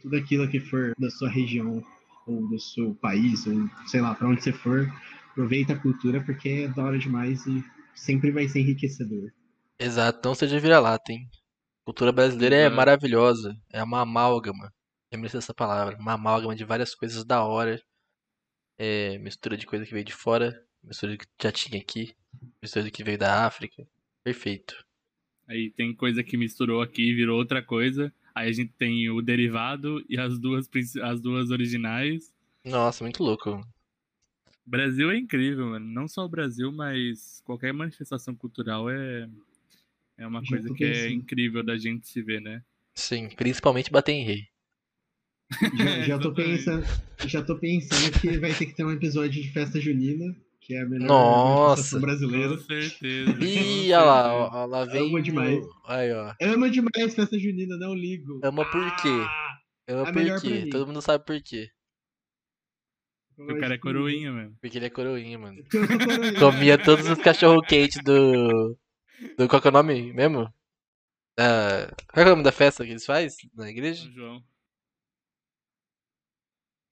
tudo aquilo que for da sua região ou do seu país, ou sei lá, para onde você for, aproveita a cultura porque é da hora demais e sempre vai ser enriquecedor. Exato, não seja vira-lata, hein? Cultura brasileira é Exato. maravilhosa. É uma amálgama. Lembre-se dessa palavra. Uma amálgama de várias coisas da hora. É, mistura de coisa que veio de fora, mistura do que já tinha aqui, mistura do que veio da África. Perfeito. Aí tem coisa que misturou aqui e virou outra coisa. Aí a gente tem o derivado e as duas, as duas originais. Nossa, muito louco. Brasil é incrível, mano. Não só o Brasil, mas qualquer manifestação cultural é, é uma coisa que é incrível da gente se ver, né? Sim, principalmente bater em rei. Já, já tô pensando, já tô pensando que vai ter que ter um episódio de festa junina que é a melhor Nossa. brasileira. Com certeza. Ih, olha lá, ó, lá vem. Amo demais. Aí, ó. Ama demais festa junina, não ligo. Ama por quê? Ah, Eu A por quê? Todo mundo sabe por quê. O cara é coroinha mesmo. Porque ele é coroinha, mano. Porque coroinha. Comia todos os cachorro quente do. Do. Qual que é o nome mesmo? Ah, qual é o nome da festa que eles fazem na igreja? São João.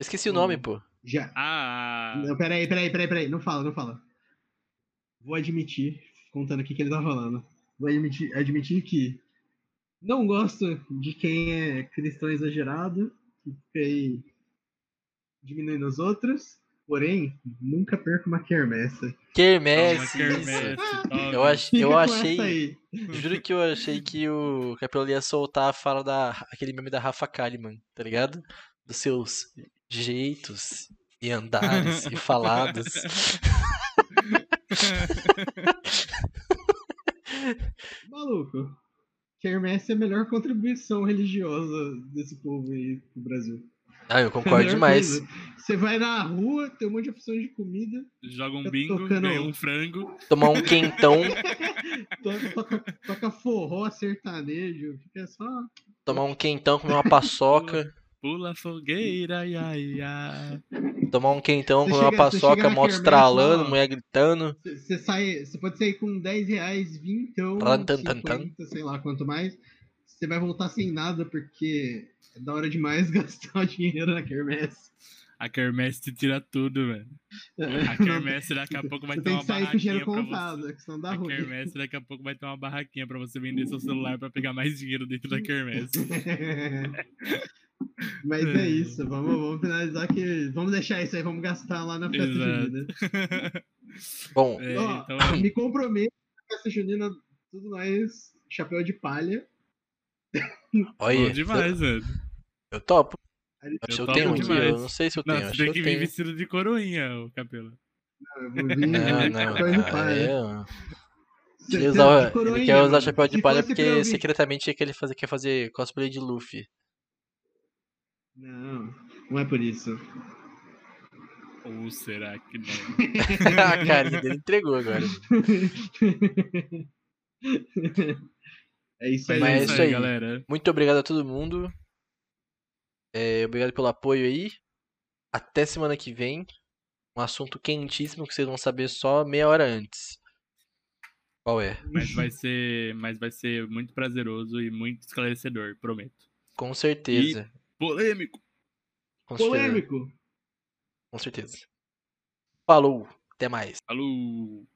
Esqueci o nome, Hum. pô. Já. Ah, Não, peraí, peraí, peraí, peraí. Não fala, não fala. Vou admitir, contando o que, ele tá falando. Vou admitir, admitir que não gosto de quem é cristão exagerado, que fica aí diminuindo os outros. Porém, nunca perco uma quermesse. toma, Quermesse, quermesse. Eu, ach, eu achei. Juro que eu achei que o Capelo ia soltar a fala da. aquele meme da Rafa Kalimann, tá ligado? Dos seus jeitos e andares e falados. Maluco. Quermesse é a melhor contribuição religiosa desse povo aí pro Brasil. Ah, eu É concordo melhor demais. coisa. Você vai na rua, tem um monte de opções de comida, Joga um Tá bingo, tocando- ganha um frango. Tomar um quentão, toca, toca, toca forró sertanejo, fica só. tomar um quentão, comer uma paçoca. Pula fogueira, ia, ia. Tomar um quentão, Você comer uma chega- paçoca, moto estralando, mulher gritando. Você sai. Você pode sair com 10 reais, 20, então, Tan, tan, tan, tan. 50, sei lá quanto mais. Você vai voltar sem nada, porque é da hora demais gastar o dinheiro na quermesse. A quermesse te tira tudo, velho. A quermesse daqui a pouco vai ter uma com barraquinha pra contado, você. que senão dá A ruim. quermesse daqui a pouco vai ter uma barraquinha pra você vender seu celular pra pegar mais dinheiro dentro da quermesse. Mas é isso, vamos, vamos finalizar que. Vamos deixar isso aí, vamos gastar lá na festa Exato. junina. Bom, É, Ó, então, Me comprometo na festa junina, tudo nós, chapéu de palha. olha, bom demais, velho. eu topo. Acho que eu topo tenho aqui, demais. eu não sei se eu Não, tenho, você acho tem que eu vir tenho. vestido de coroinha, o Capelo. Eu vou vir Não, de não, chapéu de palha. é, Ele, usava- é quer usar chapéu de palha porque eu secretamente quer, ele fazer, quer fazer cosplay de Luffy. Não, não é por isso. Ou será que não? a carinha dele entregou agora. é isso aí. Mas é isso aí. galera. Muito obrigado a todo mundo. É, obrigado pelo apoio aí. Até semana que vem. Um assunto quentíssimo que vocês vão saber só meia hora antes. Qual é? Mas vai ser, mas vai ser muito prazeroso e muito esclarecedor, prometo. Com certeza. Polêmico. Com certeza. Polêmico. Com certeza. Falou. Até mais. Falou.